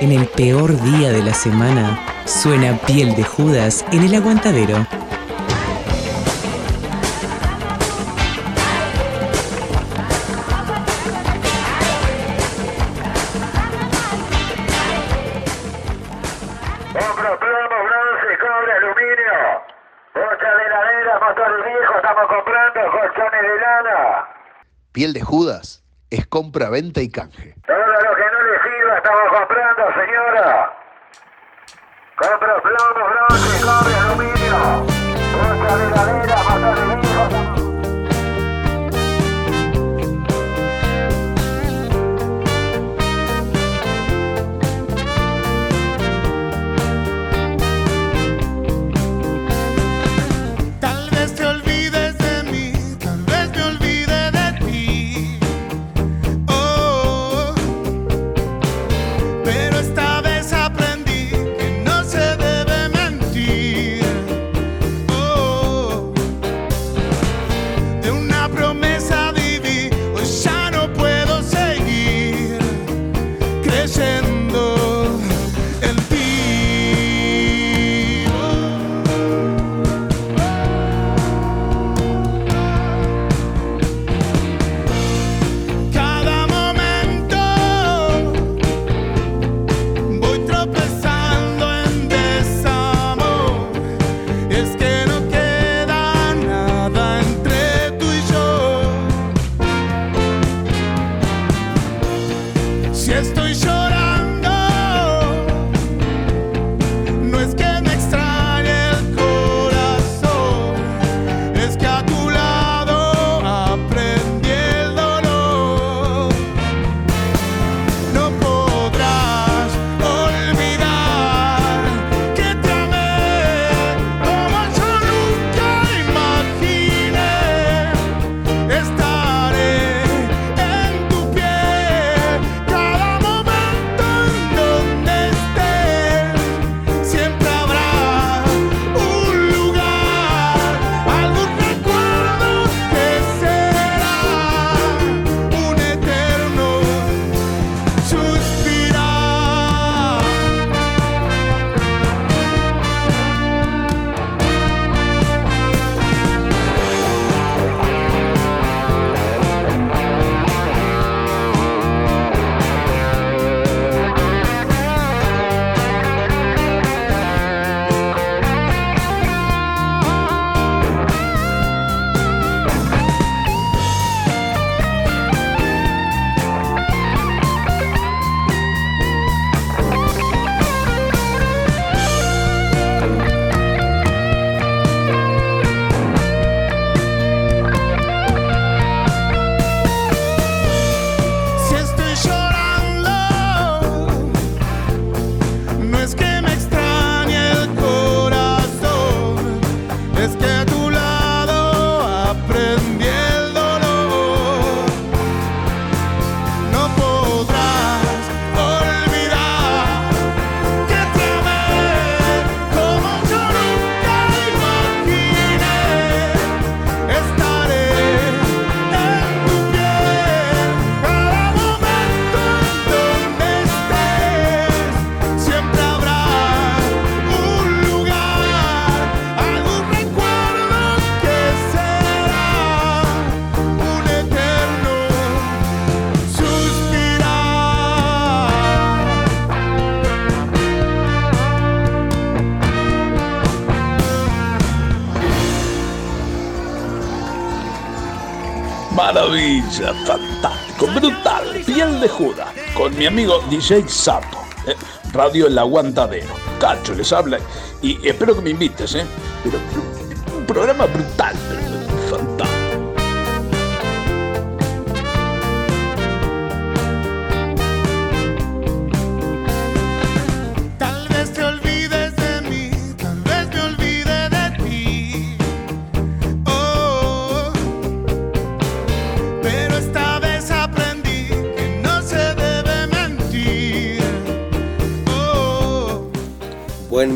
En el peor día de la semana suena piel de judas en el aguantadero. O sea de heladeras, pastores viejos, estamos comprando colchones de lana. Piel de judas es compra, venta y canje. maravilla, fantástico, brutal, piel de Judas, con mi amigo DJ Sapo, eh, Radio El Aguantadero. Cacho les habla y espero que me invites, ¿eh? Pero un programa brutal,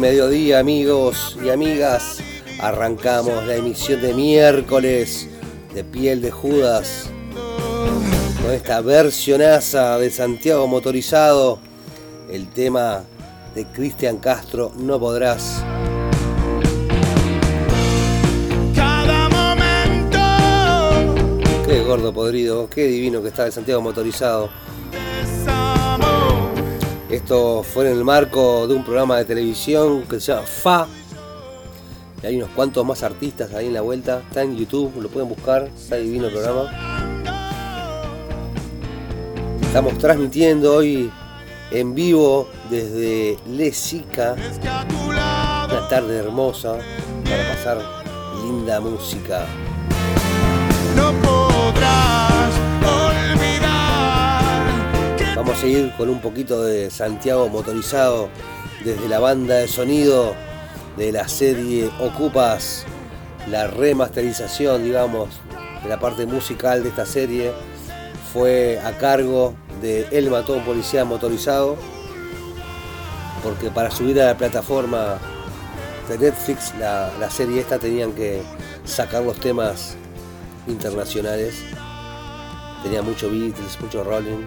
mediodía, amigos y amigas. Arrancamos la emisión de miércoles de Piel de Judas con esta versionaza de Santiago Motorizado, el tema de Cristian Castro, No Podrás. Cada momento. Qué gordo podrido, qué divino que está el Santiago Motorizado. Esto fue en el marco de un programa de televisión que se llama FA. Y hay unos cuantos más artistas ahí en la vuelta. Está en YouTube, lo pueden buscar. Está divino el programa. Estamos transmitiendo hoy en vivo desde Lesica. Una tarde hermosa para pasar linda música. no Vamos a seguir con un poquito de Santiago motorizado desde la banda de sonido de la serie Ocupas, la remasterización, digamos, de la parte musical de esta serie fue a cargo de El Mató un Policía Motorizado, porque para subir a la plataforma de Netflix, la, la serie esta tenían que sacar los temas internacionales. Tenía mucho Beatles, mucho Rolling.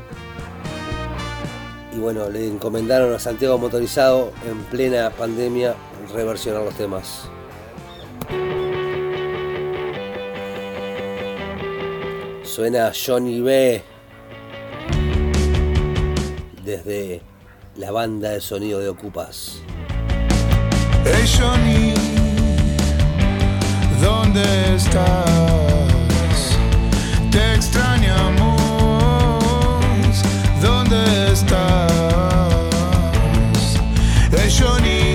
Y bueno, le encomendaron a Santiago Motorizado en plena pandemia reversionar los temas. Suena Johnny B desde la banda de sonido de Ocupas. Hey Johnny, ¿dónde estás? Te extrañamos, ¿dónde estás? Hey Johnny,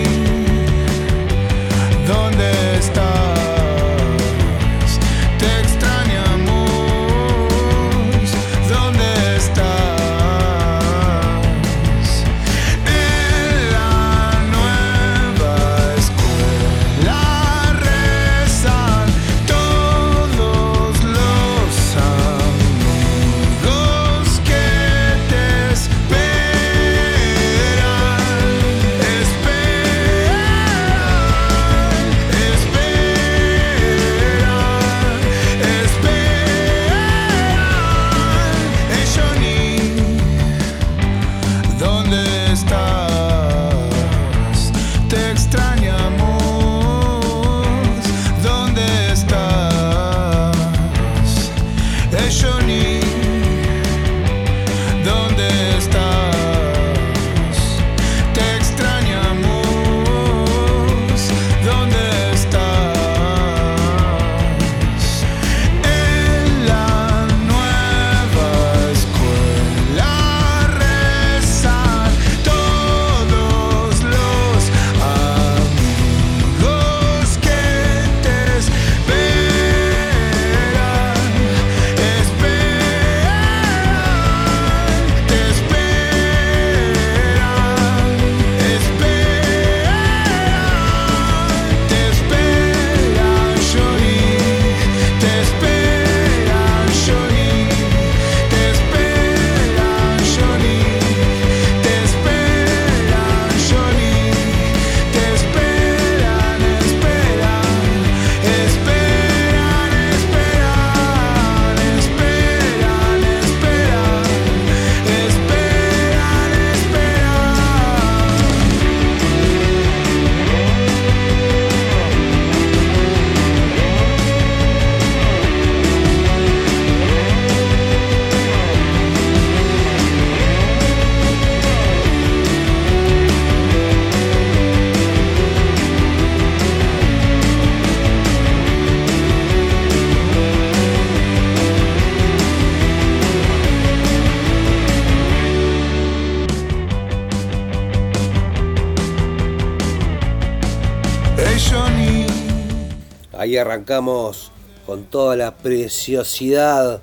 arrancamos con toda la preciosidad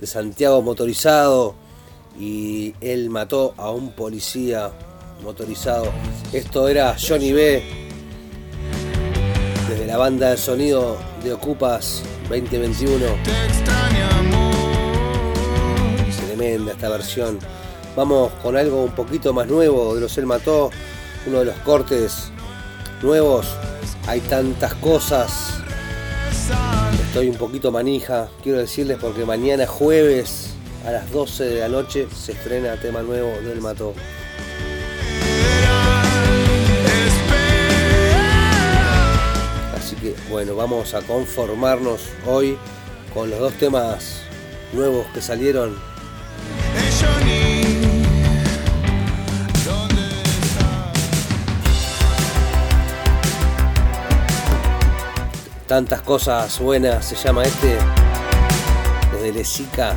de Santiago motorizado y él mató a un policía motorizado. Esto era Johnny B. Desde la banda de sonido de Ocupas 2021. te extrañamos. Tremenda esta versión. Vamos con algo un poquito más nuevo de los Él Mató. Uno de los cortes nuevos. Hay tantas cosas. Estoy un poquito manija, quiero decirles, porque mañana jueves a las 12 de la noche se estrena tema nuevo del Mató. Así que bueno, vamos a conformarnos hoy con los dos temas nuevos que salieron. Tantas cosas buenas se llama este. Desde Lezica,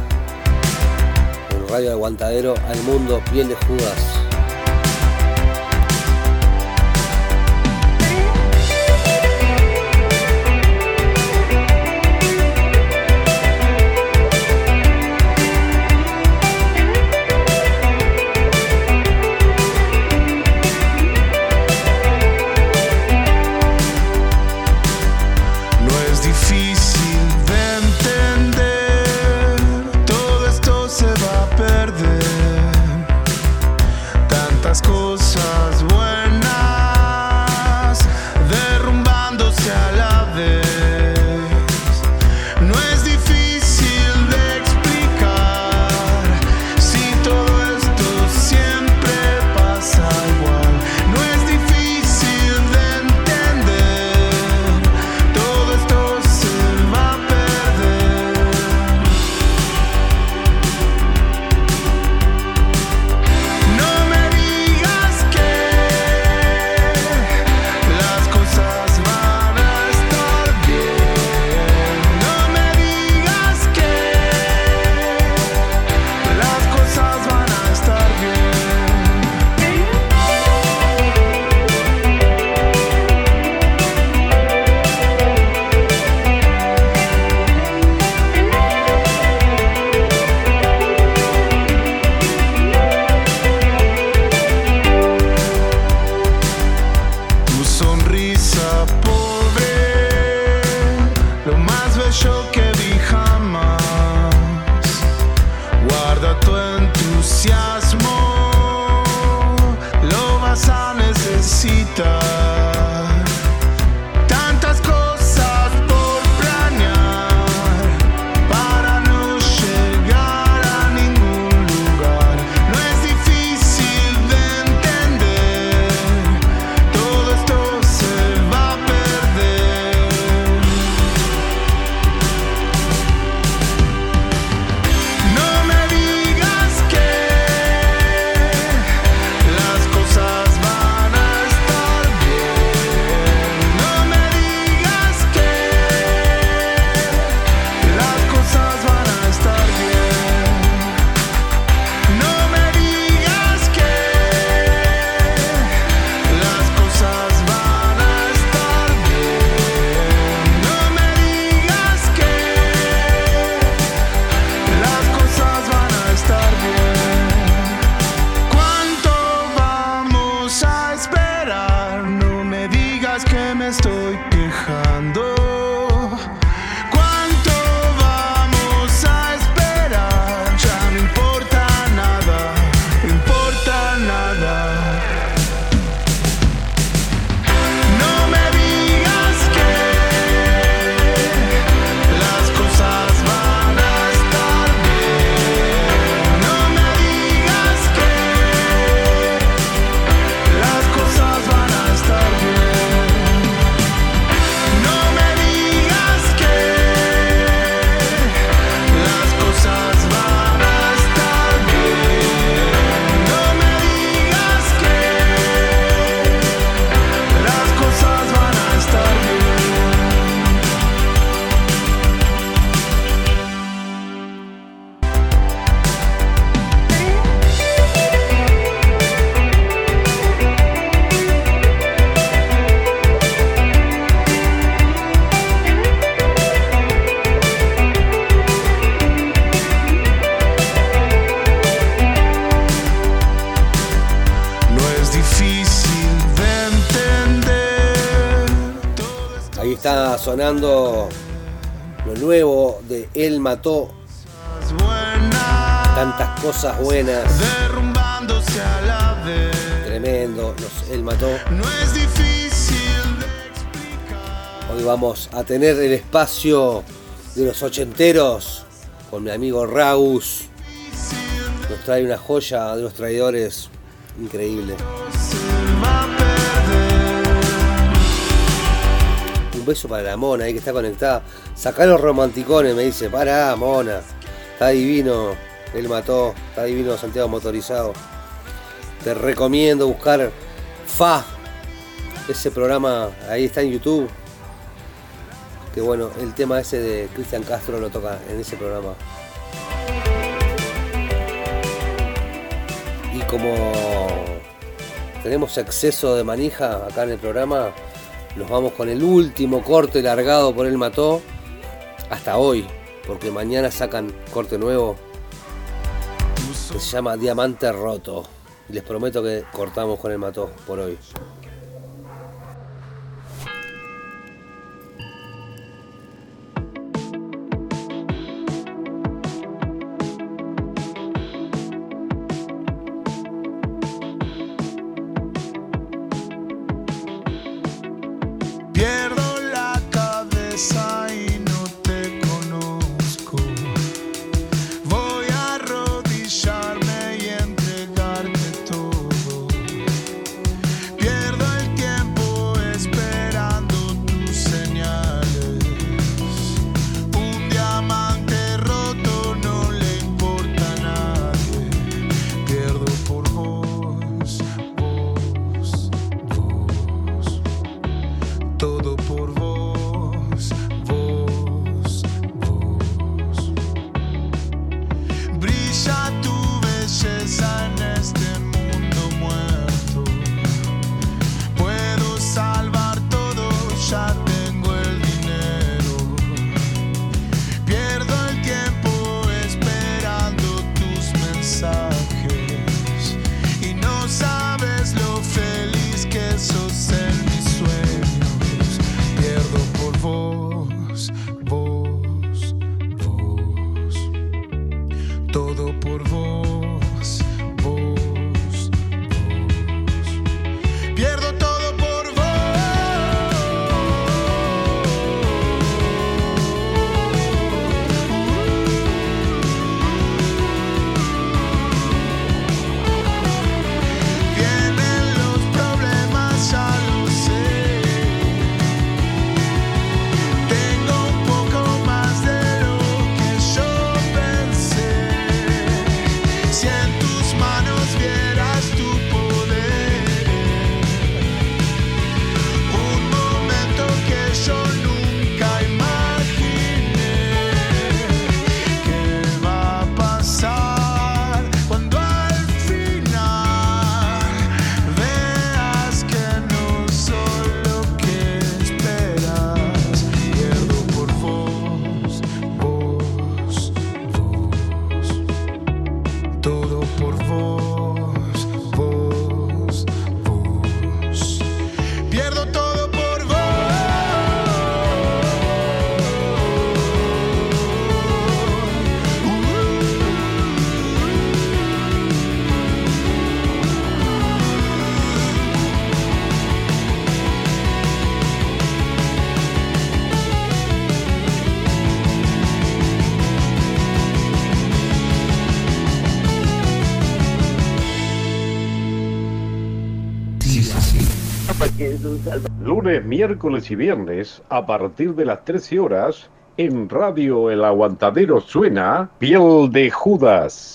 en Radio Aguantadero al Mundo, Piel de Judas. sonando lo nuevo de Él Mató. Tantas cosas buenas. Tremendo, los Él Mató. Hoy vamos a tener el espacio de los ochenteros con mi amigo Raus. Nos trae una joya de los traidores increíble. Un beso para la mona ahí que está conectada. Sacá los romanticones, me dice. Para, mona. Está divino. Él mató. Está divino Santiago Motorizado. Te recomiendo buscar Fa. Ese programa ahí está en YouTube. Que bueno, el tema ese de Cristian Castro lo toca en ese programa. Y como tenemos exceso de manija acá en el programa, nos vamos con el último corte largado por el Mató hasta hoy, porque mañana sacan corte nuevo que se llama Diamante Roto. Les prometo que cortamos con el Mató por hoy. Lunes, miércoles y viernes, a partir de las 13 horas, en Radio El Aguantadero suena Piel de Judas.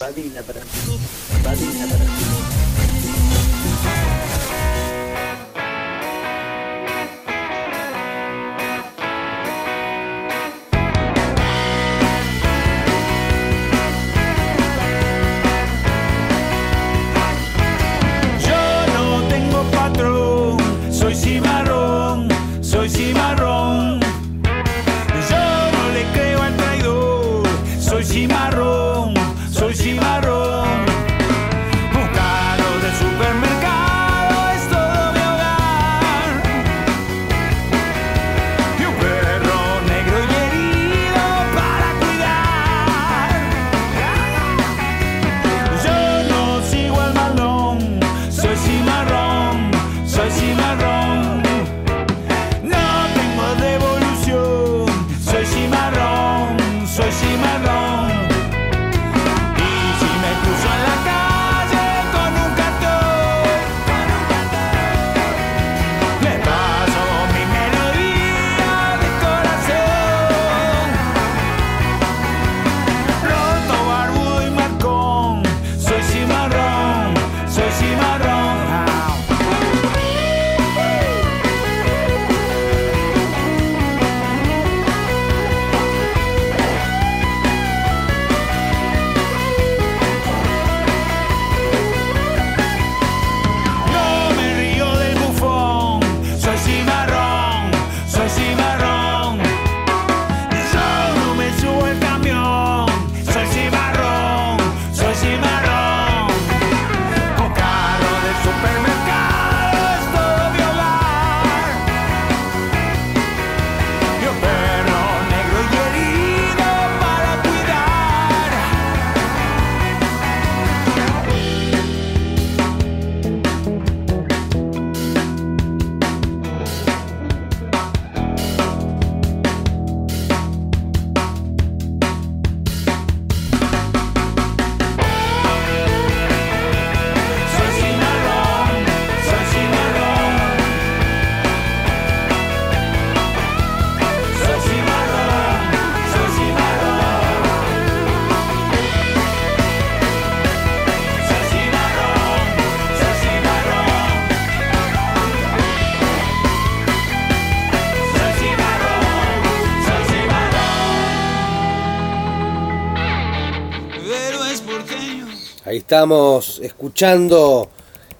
Estamos escuchando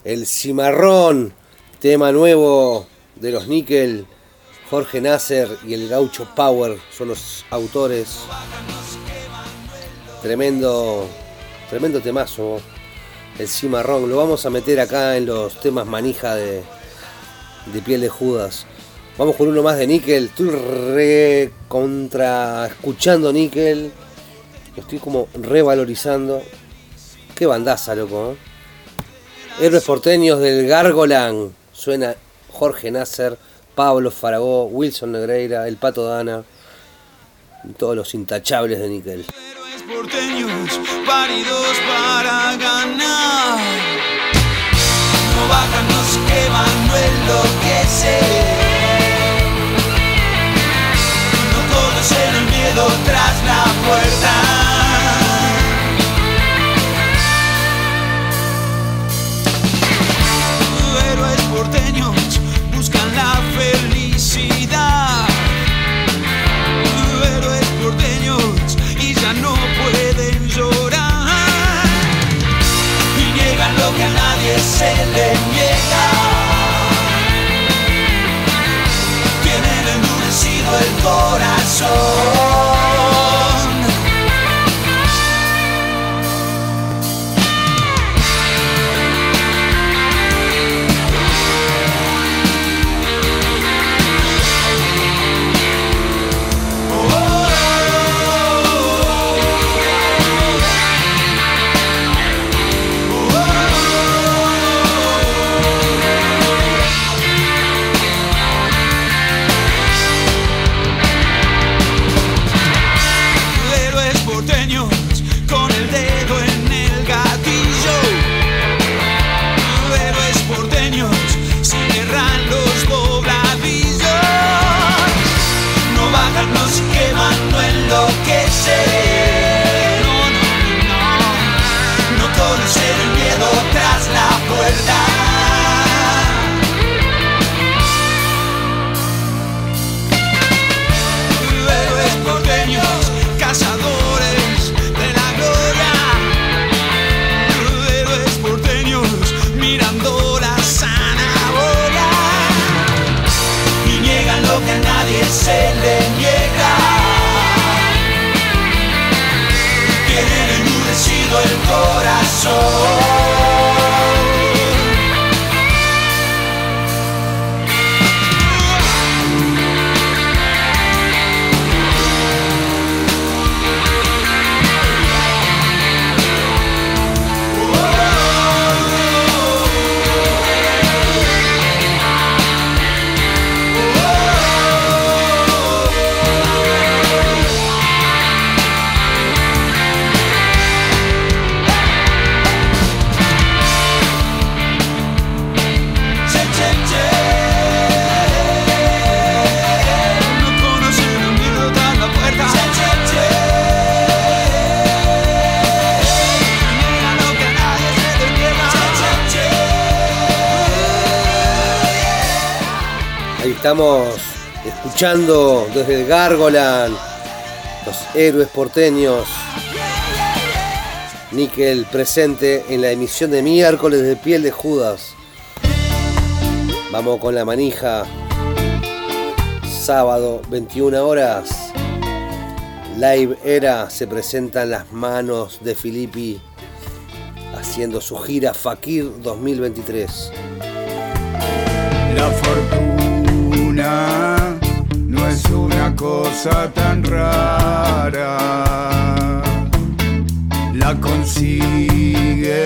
el cimarrón, tema nuevo de los Nickel. Jorge Nasser y el Gaucho Power son los autores. Tremendo, tremendo temazo. El cimarrón. Lo vamos a meter acá en los temas manija de, de piel de Judas. Vamos con uno más de Nickel. Estoy re contra escuchando Nickel. Estoy como revalorizando. Qué bandaza, loco. ¿eh? Héroes porteños del Gargolan. Suena Jorge Nasser, Pablo Faragó, Wilson Negreira, El Pato Dana. Todos los intachables de Nickel. Héroes porteños, paridos para ganar. No bajan, no enloquecen. Escuchando desde el los héroes porteños. Nickel presente en la emisión de miércoles de Piel de Judas. Vamos con la manija. Sábado, 21 horas. Live Era se presentan las manos de Filippi haciendo su gira Fakir 2023. La fortuna cosa tan rara. La consigue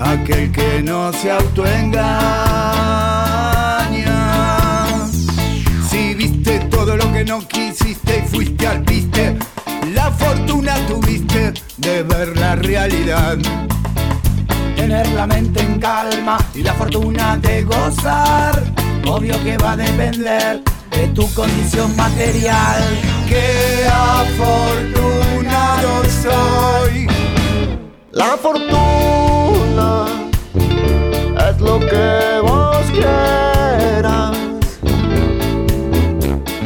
aquel que no se autoengaña. Si viste todo lo que no quisiste y fuiste al viste, la fortuna tuviste de ver la realidad tener la mente en calma y la fortuna de gozar. Obvio que va a depender de tu condición material. Qué afortunado soy. La fortuna es lo que vos quieras.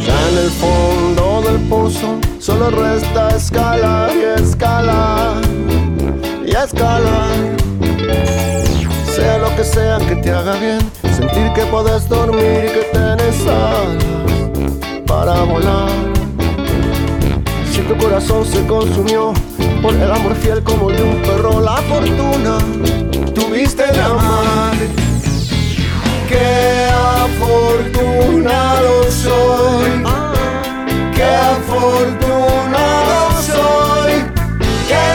Ya en el fondo del pozo solo resta escalar y escalar. y escalar. Sea lo que sea que te haga bien, sentir que puedes dormir y que tienes alas para volar. Si tu corazón se consumió por el amor fiel como de un perro, la fortuna tuviste de amar. Qué afortunado soy, qué afortunado soy, qué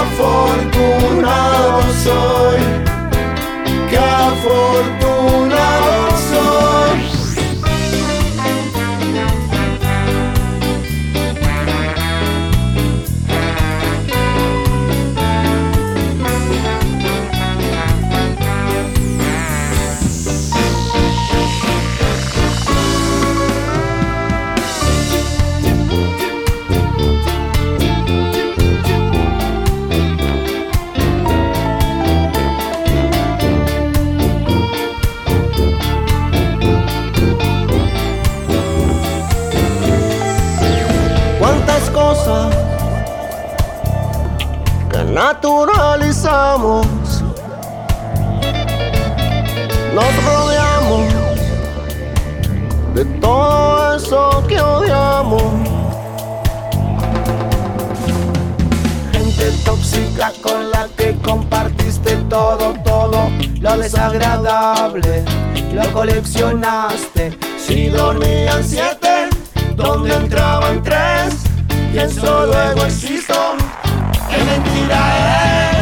afortunado soy, qué afortunado naturalizamos. Nos rodeamos de todo eso que odiamos. Gente tóxica con la que compartiste todo, todo lo desagradable. Lo coleccionaste. Si dormían siete, donde entraban tres. Pienso luego existo. Qué mentira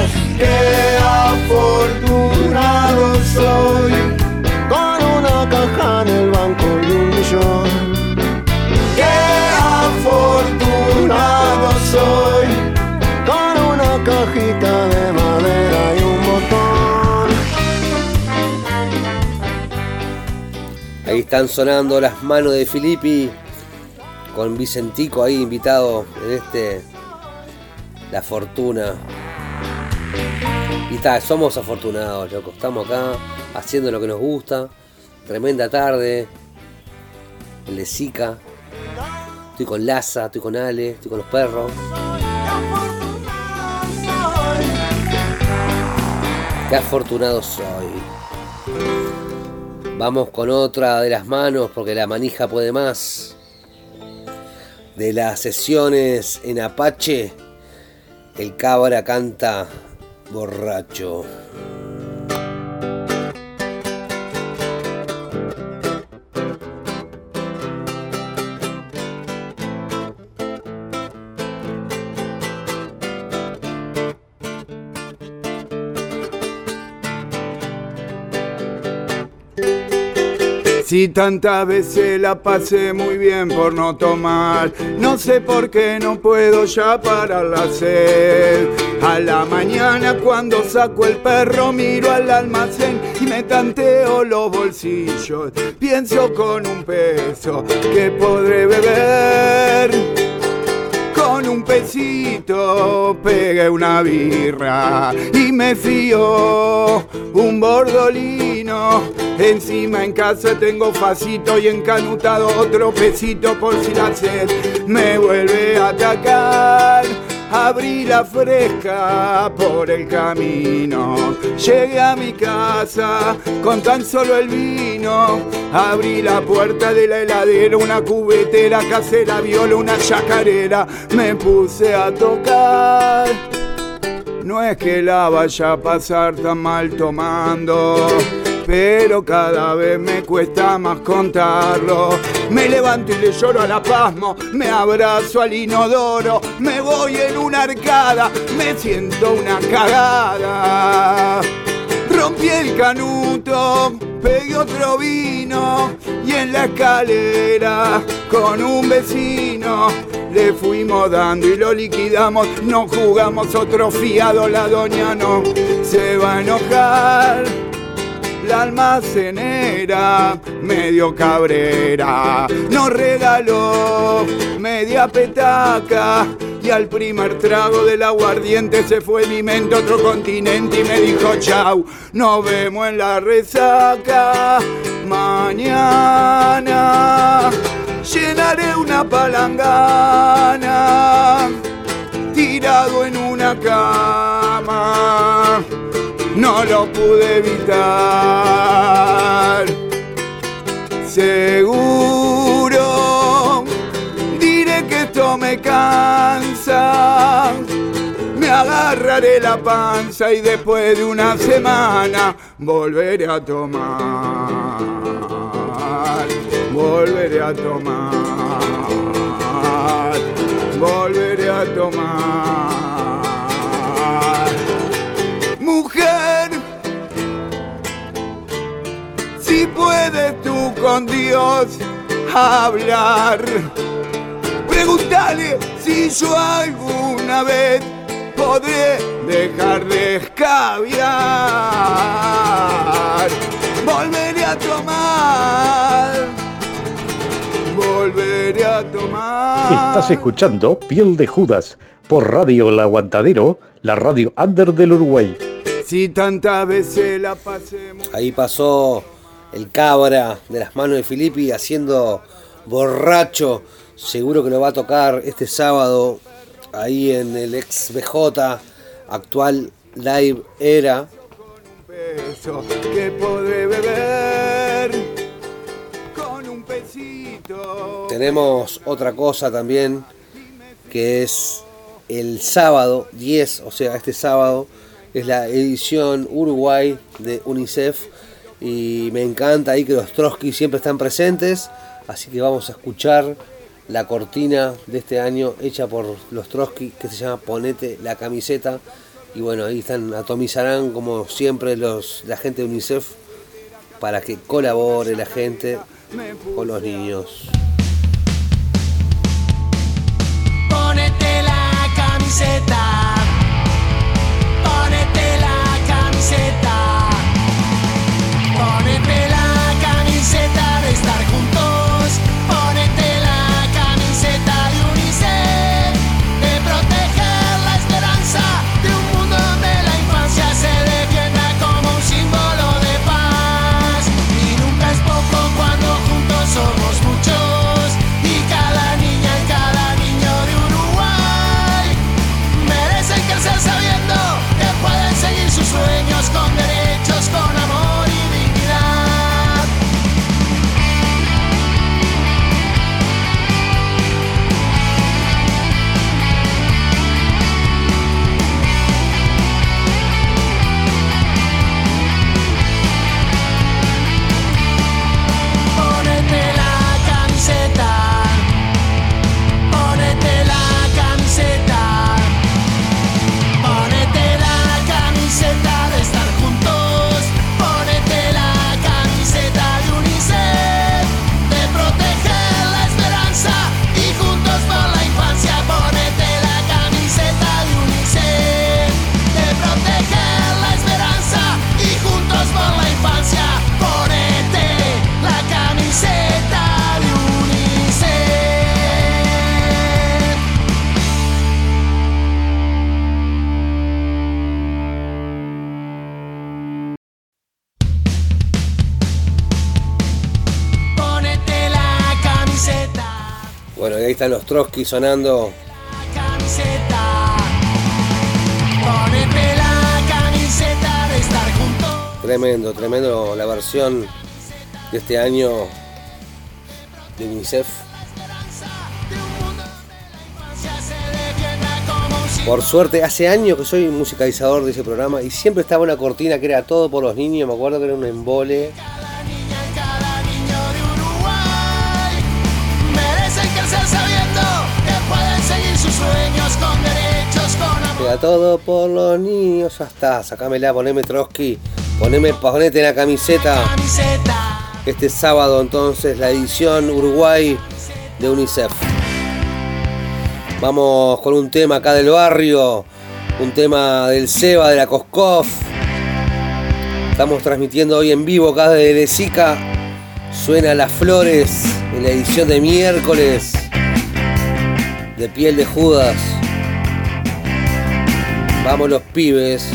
es. Qué afortunado soy con una caja en el banco y un millón. Qué afortunado soy con una cajita de madera y un botón. Ahí están sonando las manos de Filippi con Vicentico ahí invitado en este La Fortuna. Y está, somos afortunados, loco. Estamos acá haciendo lo que nos gusta. Tremenda tarde. El de Zika. Estoy con Laza, estoy con Ale, estoy con los perros. Qué afortunado soy. Vamos con otra de las manos porque la manija puede más. De las sesiones en Apache, el cabra canta borracho. Si tantas veces la pasé muy bien por no tomar, no sé por qué no puedo ya parar la sed. A la mañana cuando saco el perro miro al almacén y me tanteo los bolsillos. Pienso con un peso que podré beber. Pegué una birra y me fío un bordolino. Encima en casa tengo facito y encanutado otro pesito por si la sed me vuelve a atacar. Abrí la fresca por el camino. Llegué a mi casa con tan solo el vino. Abrí la puerta de la heladera, una cubetera casera, viola, una chacarera. Me puse a tocar. No es que la vaya a pasar tan mal tomando, pero cada vez me cuesta más contarlo. Me levanto y le lloro a la pasmo, me abrazo al inodoro, me voy en una arcada, me siento una cagada. Rompí el canuto, pegué otro vino y en la escalera con un vecino le fuimos dando y lo liquidamos. No jugamos otro fiado, la doña no se va a enojar. La almacenera, medio cabrera, nos regaló media petaca. Y al primer trago del aguardiente se fue mi mente a otro continente y me dijo chau, nos vemos en la resaca. Mañana llenaré una palangana tirado en una cama no lo pude evitar. Seguro diré que esto me cansa. Me agarraré la panza y después de una semana volveré a tomar. Volveré a tomar. Volveré a tomar. Mujer, si puedes tú con Dios hablar, pregúntale si yo alguna vez podré dejar de escabiar. Volveré a tomar, volveré a tomar. Estás escuchando Piel de Judas por Radio El Aguantadero, la radio under del Uruguay. Si tantas veces la pasé muy Ahí pasó el cabra de las manos de Filippi haciendo borracho. Seguro que lo va a tocar este sábado ahí en el ex BJ actual Live Era. que podré beber con un pesito. Tenemos otra cosa también que es el sábado 10, o sea, este sábado es la edición Uruguay de UNICEF y me encanta ahí que los Trotsky siempre están presentes, así que vamos a escuchar la cortina de este año hecha por los Trotsky que se llama Ponete la camiseta y bueno, ahí están atomizarán como siempre los la gente de UNICEF para que colabore la gente con los niños. Ponete la camiseta. Ponete la camiseta. Ponete están los Trotsky sonando. camiseta. Ponete la camiseta de estar juntos. Tremendo, tremendo la versión de este año de UNICEF. Por suerte, hace años que soy musicalizador de ese programa y siempre estaba una cortina que era todo por los niños. Me acuerdo que era un embole. Todo por los niños. Ya está, sacámela, poneme Trotsky. Poneme, ponete la camiseta. Este sábado entonces la edición Uruguay de UNICEF. Vamos con un tema acá del barrio, un tema del Seba, de la Coscoff. Estamos transmitiendo hoy en vivo acá desde Lezica. Suena Las Flores en la edición de miércoles de Piel de Judas. Vamos los pibes.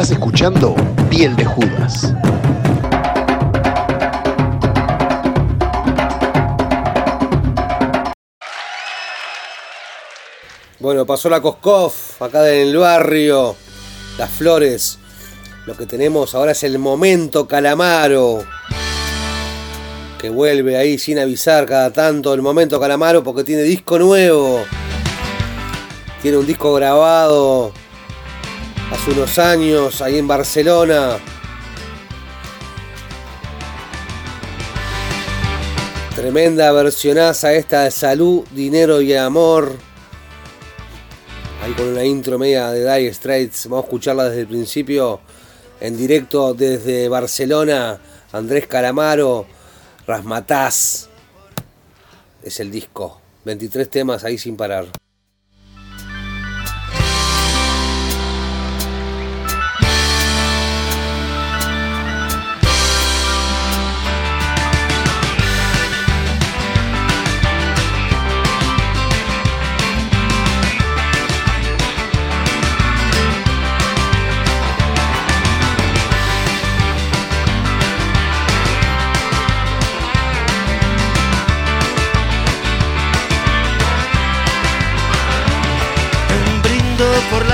Estás escuchando Piel de Judas. Bueno, pasó la Coscoff acá en el barrio. Las flores. Lo que tenemos ahora es el momento Calamaro. Que vuelve ahí sin avisar cada tanto el momento Calamaro porque tiene disco nuevo. Tiene un disco grabado hace unos años ahí en Barcelona. Tremenda versionaza esta de salud, dinero y amor. Ahí con una intro media de Dire Straits. Vamos a escucharla desde el principio. En directo desde Barcelona. Andrés Calamaro. Rasmataz. Es el disco. 23 temas ahí sin parar.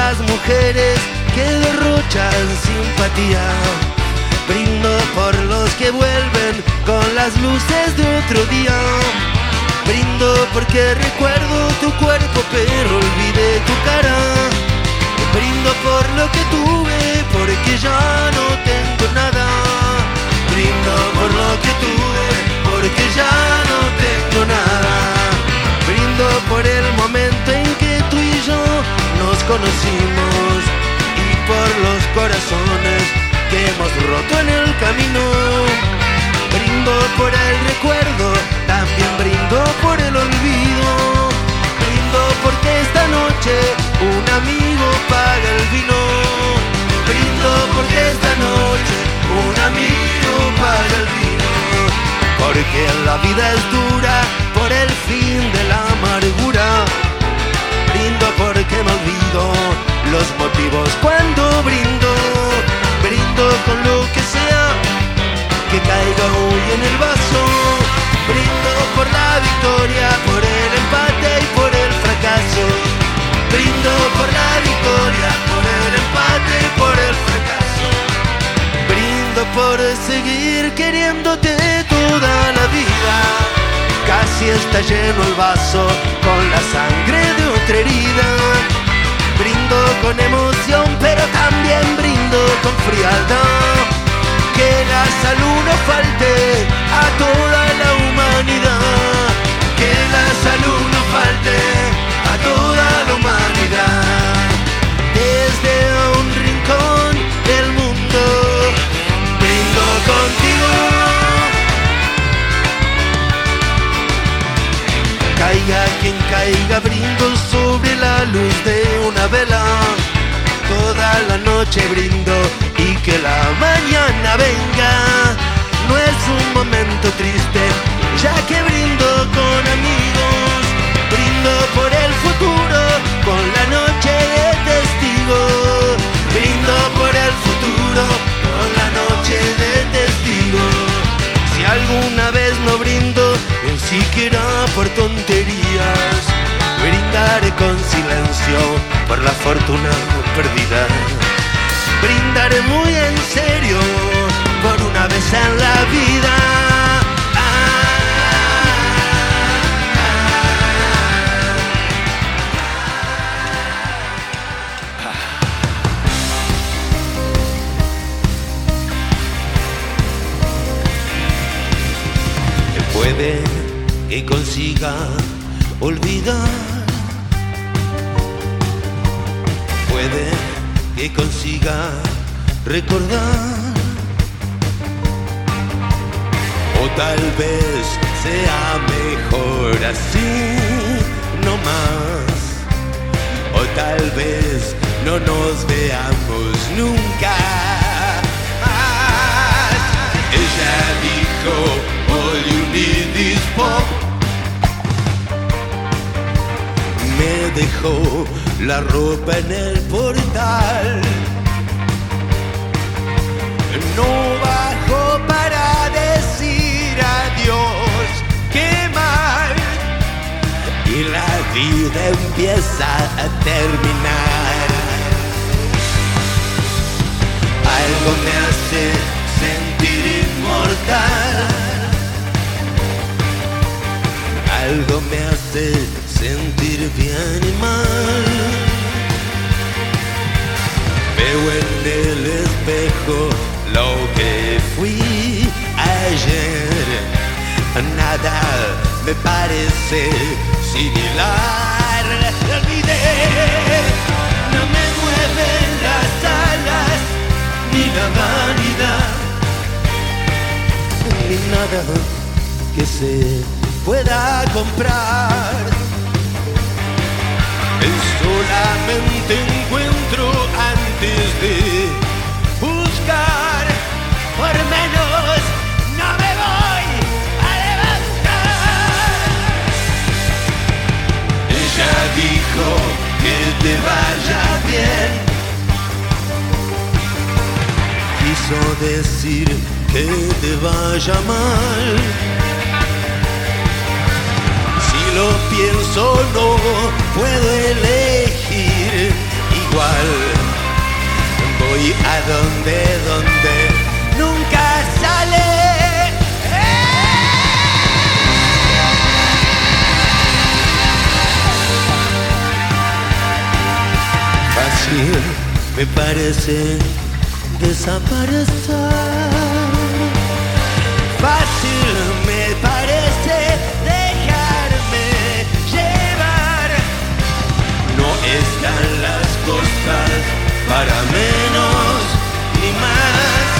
Las mujeres que derrochan simpatía. Brindo por los que vuelven con las luces de otro día. Brindo porque recuerdo tu cuerpo pero olvidé tu cara. Brindo por lo que tuve porque ya no tengo nada. Brindo por lo que tuve porque ya no tengo nada. Brindo por el momento conocimos y por los corazones que hemos roto en el camino. Brindo por el recuerdo, también brindo por el olvido. Brindo porque esta noche un amigo paga el vino. Brindo porque esta noche un amigo paga el vino. Porque la vida es dura por el fin de la amargura. Brindo porque me olvido los motivos cuando brindo. Brindo con lo que sea que caiga hoy en el vaso. Brindo por la victoria, por el empate y por el fracaso. Brindo por la victoria, por el empate y por el fracaso. Brindo por seguir queriéndote toda la vida. Casi está lleno el vaso con la sangre de otra herida. Brindo con emoción, pero también brindo con frialdad. Que la salud no falte a toda la humanidad. Que la salud no falte a toda la humanidad. Desde un rincón del mundo, brindo contigo. Caiga quien caiga, brindo sobre la luz de una vela. Toda la noche brindo y que la mañana venga. No es un momento triste, ya que brindo con amigos. Brindo por el futuro, con la noche de testigo. Brindo por el futuro, con la noche de testigo. Si alguna vez brindo, ni siquiera por tonterías, brindaré con silencio por la fortuna perdida. Brindaré muy en serio por una vez en la vida. Puede que consiga olvidar. Puede que consiga recordar. O tal vez sea mejor así, no más. O tal vez no nos veamos nunca. más. Ella dijo, me dejó la ropa en el portal. No bajó para decir adiós, qué mal. Y la vida empieza a terminar. Algo me hace sentir inmortal. Algo me hace sentir bien y mal. Veo en el espejo lo que fui ayer. Nada me parece similar. Olvidé. No me mueven las alas, ni la vanidad, ni nada que se pueda comprar. Solamente encuentro antes de buscar, por menos no me voy a levantar. Ella dijo que te vaya bien. Quiso decir que te vaya mal. Lo pienso no puedo elegir igual. Voy a donde, donde nunca sale. Fácil me parece desaparecer. Fácil me parece están las cosas para menos ni más.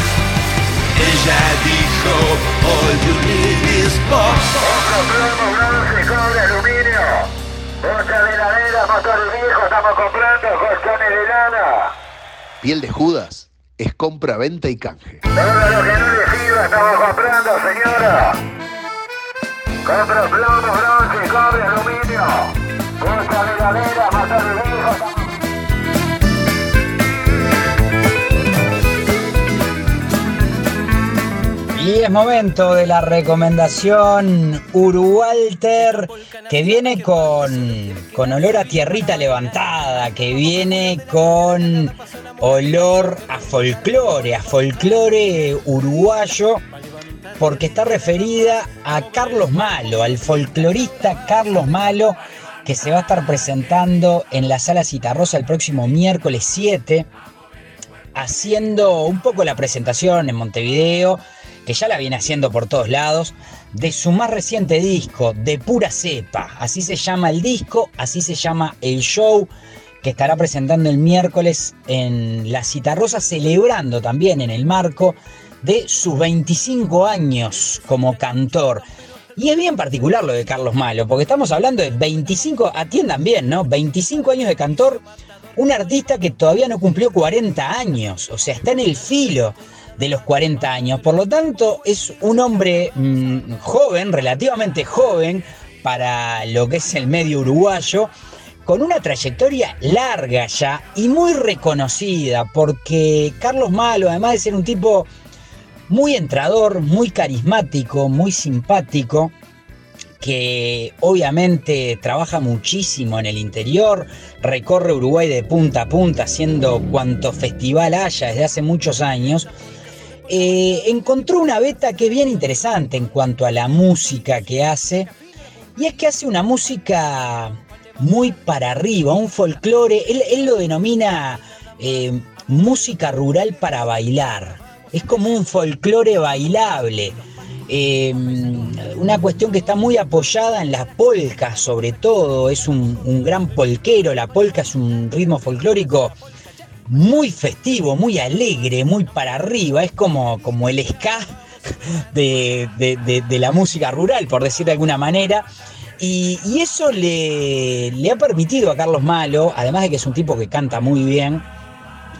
Ella dijo, all you need is. Compramos bronce, cobre, aluminio. Bocha de heladera, motores viejos, estamos comprando colchones de lana. Piel de Judas es compra, venta y canje. Todo lo que no le sirva estamos comprando, señora. Compro plomo, bronce, cobre, aluminio. Y es momento de la recomendación Urualter, que viene con, con olor a tierrita levantada, que viene con olor a folclore, a folclore uruguayo, porque está referida a Carlos Malo, al folclorista Carlos Malo, que se va a estar presentando en la sala Citarrosa el próximo miércoles 7 haciendo un poco la presentación en Montevideo, que ya la viene haciendo por todos lados, de su más reciente disco, de pura cepa. Así se llama el disco, así se llama el show que estará presentando el miércoles en La Citarrosa, celebrando también en el marco de sus 25 años como cantor. Y es bien particular lo de Carlos Malo, porque estamos hablando de 25, atiendan bien, ¿no? 25 años de cantor, un artista que todavía no cumplió 40 años, o sea, está en el filo de los 40 años. Por lo tanto, es un hombre mm, joven, relativamente joven, para lo que es el medio uruguayo, con una trayectoria larga ya y muy reconocida, porque Carlos Malo, además de ser un tipo muy entrador, muy carismático, muy simpático, que obviamente trabaja muchísimo en el interior, recorre Uruguay de punta a punta haciendo cuanto festival haya desde hace muchos años, eh, encontró una beta que es bien interesante en cuanto a la música que hace, y es que hace una música muy para arriba, un folclore, él, lo denomina eh, música rural para bailar, es como un folclore bailable. Eh, una cuestión que está muy apoyada en la polca, sobre todo, es un, un gran polquero, la polca es un ritmo folclórico muy festivo, muy alegre, muy para arriba, es como, como el ska de, de- la música rural, por decir de alguna manera. Y, y eso le, le ha permitido a Carlos Malo, además de que es un tipo que canta muy bien,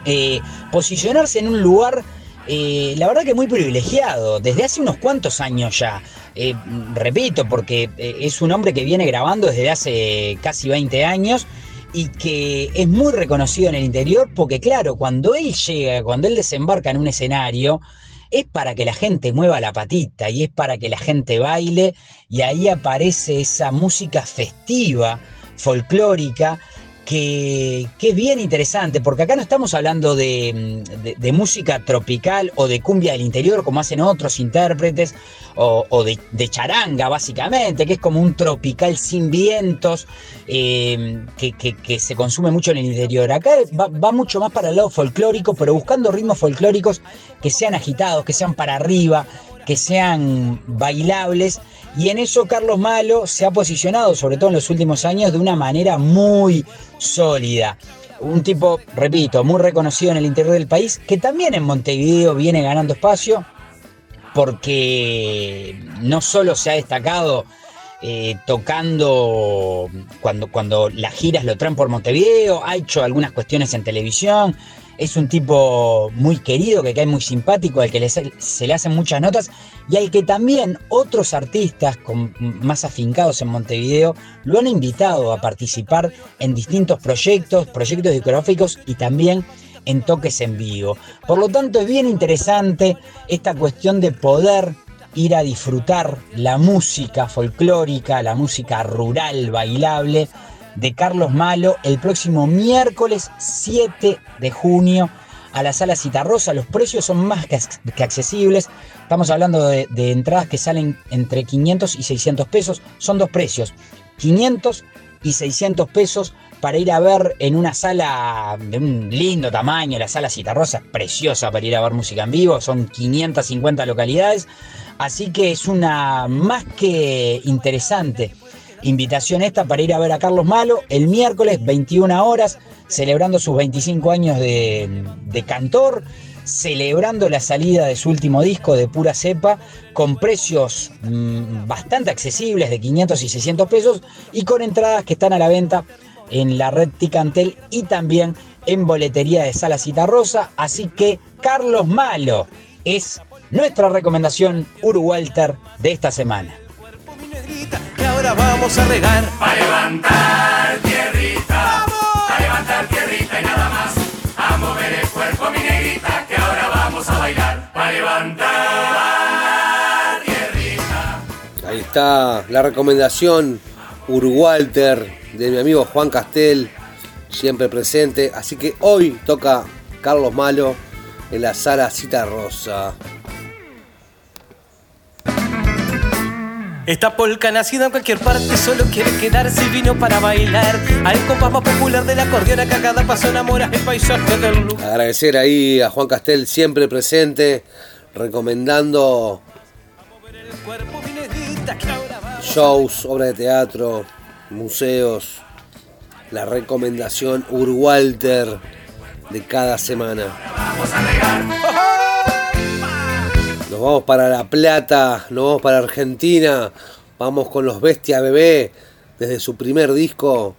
eh, posicionarse en un lugar, eh, la verdad que muy privilegiado, desde hace unos cuantos años ya. Eh, repito, porque eh, es un hombre que viene grabando desde hace casi 20 años y que es muy reconocido en el interior porque claro, cuando él llega, cuando él desembarca en un escenario, es para que la gente mueva la patita y es para que la gente baile y ahí aparece esa música festiva folclórica, que, bien interesante, porque acá no estamos hablando de, de- música tropical o de cumbia del interior, como hacen otros intérpretes, o, de, charanga, básicamente, que es como un tropical sin vientos, eh, que se consume mucho en el interior. Acá va, va mucho más para el lado folclórico, pero buscando ritmos folclóricos que sean agitados, que sean para arriba, que sean bailables. Y en eso Carlos Malo se ha posicionado, sobre todo en los últimos años, de una manera muy sólida. Un tipo, repito, muy reconocido en el interior del país, que también en Montevideo viene ganando espacio, porque no solo se ha destacado eh, tocando cuando, cuando las giras lo traen por Montevideo, ha hecho algunas cuestiones en televisión, es un tipo muy querido, que cae muy simpático, al que se le hacen muchas notas y al que también otros artistas con, más afincados en Montevideo lo han invitado a participar en distintos proyectos, proyectos discográficos y también en toques en vivo. Por lo tanto, es bien interesante esta cuestión de poder ir a disfrutar la música folclórica, la música rural, bailable de Carlos Malo el próximo miércoles 7 de junio a la sala Citarrosa. Los precios son más que, ac- que accesibles. Estamos hablando de, de entradas que salen entre 500 y 600 pesos. Son dos precios. 500 y 600 pesos para ir a ver en una sala de un lindo tamaño, la sala Citarrosa, preciosa para ir a ver música en vivo, son 550 localidades, así que es una más que interesante invitación esta para ir a ver a Carlos Malo el miércoles 21 horas, celebrando sus 25 años de, cantor, celebrando la salida de su último disco de pura cepa, con precios mm, bastante accesibles de 500 y 600 pesos y con entradas que están a la venta en la red Ticantel y también en boletería de Sala Cita Rosa. Así que Carlos Malo es nuestra recomendación Urugualter de esta semana. Ahora vamos a regar. Para levantar tierrita, para levantar tierrita y nada más. A mover el cuerpo, mi negrita, que ahora vamos a bailar. Para levantar tierrita. Ahí está la recomendación Urugualter de mi amigo Juan Castel, siempre presente. Así que hoy toca Carlos Malo en la sala Cita Rosa. Esta polca nacida en cualquier parte solo quiere quedarse y vino para bailar. Al compás más popular del acordeón a cada paso enamora el paisaje del lugar. Agradecer ahí a Juan Castel, siempre presente, recomendando shows, obras de teatro, museos, la recomendación Urugualter de cada semana. Nos vamos para La Plata, nos vamos para Argentina, vamos con los Bestia Bebé desde su primer disco,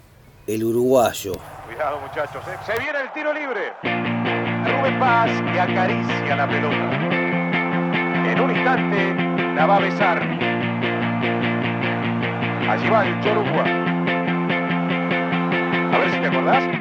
El Uruguayo. Cuidado muchachos, ¿eh? se viene el tiro libre. Rubén Paz que acaricia la pelota. En un instante la va a besar. Allí va el Chorugua. A ver si te acordás.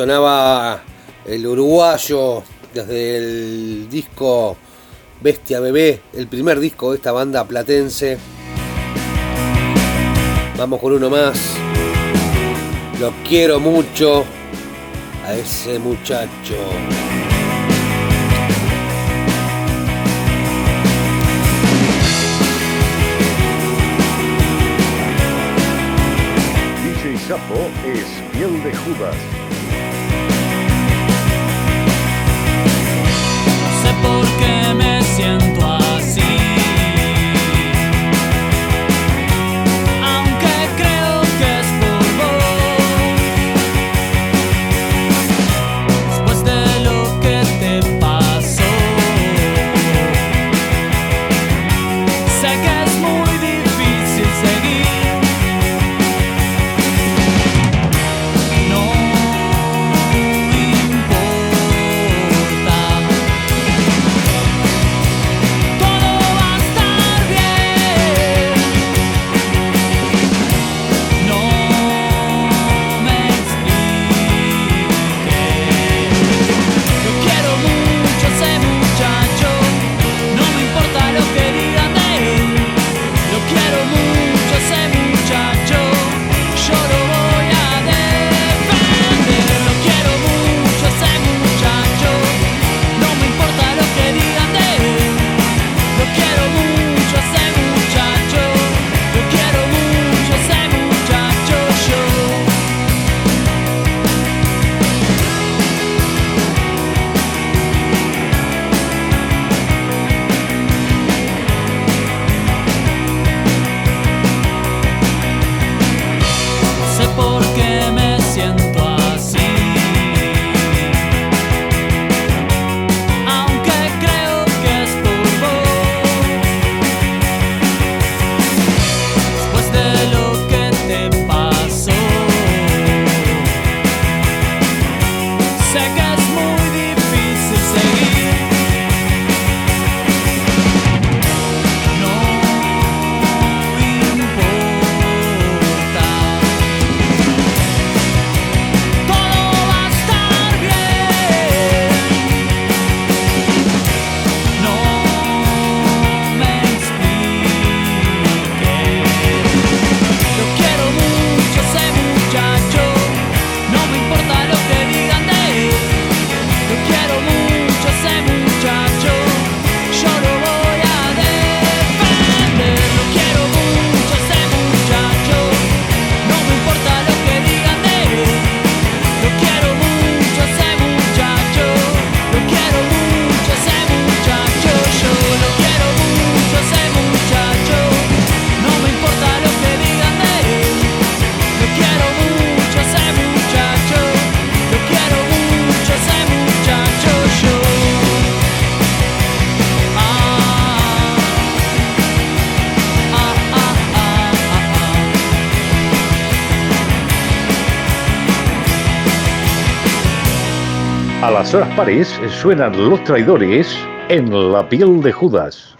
sonaba el uruguayo desde el disco Bestia Bebé, el primer disco de esta banda platense. Vamos con uno más. Lo quiero mucho a ese muchacho. DJ Sapo es piel de Judas. las horas pares suenan los traidores en la piel de Judas.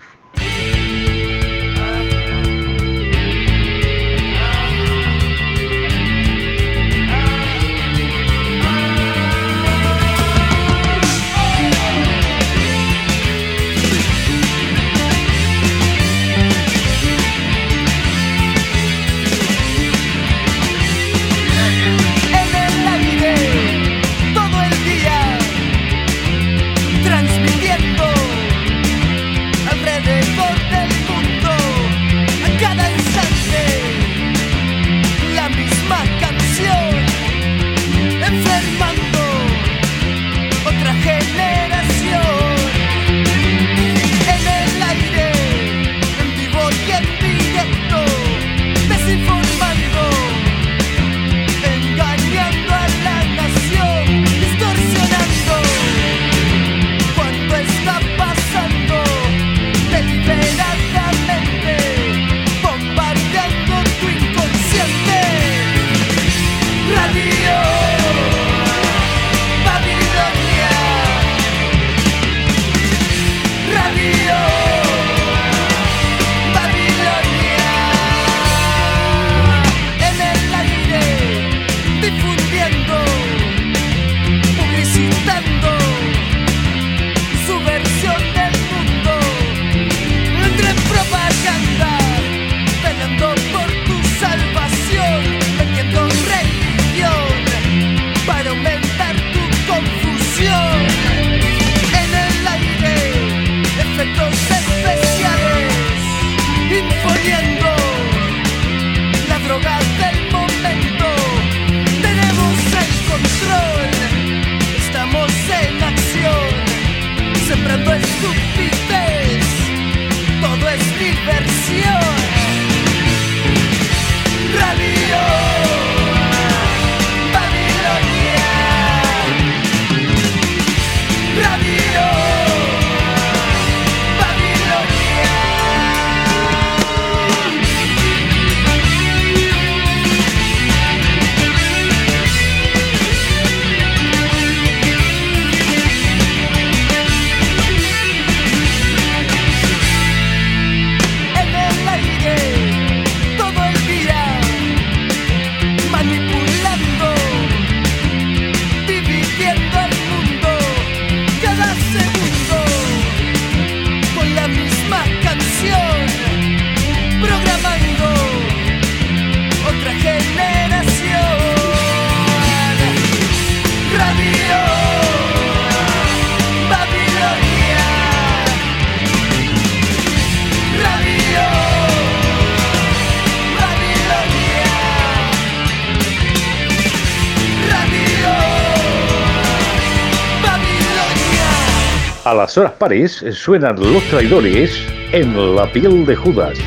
Pares suenan los traidores en la piel de Judas.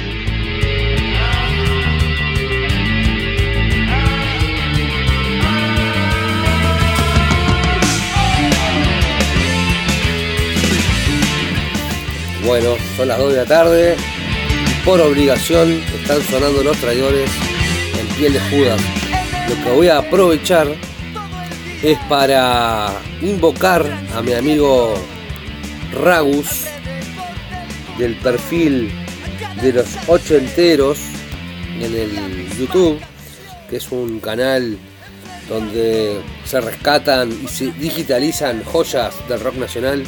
Bueno, son las 2 de la tarde. Por obligación están sonando los traidores en piel de Judas. Lo que voy a aprovechar es para invocar a mi amigo Ragus del perfil de los ocho enteros en el YouTube, que es un canal donde se rescatan y se digitalizan joyas del rock nacional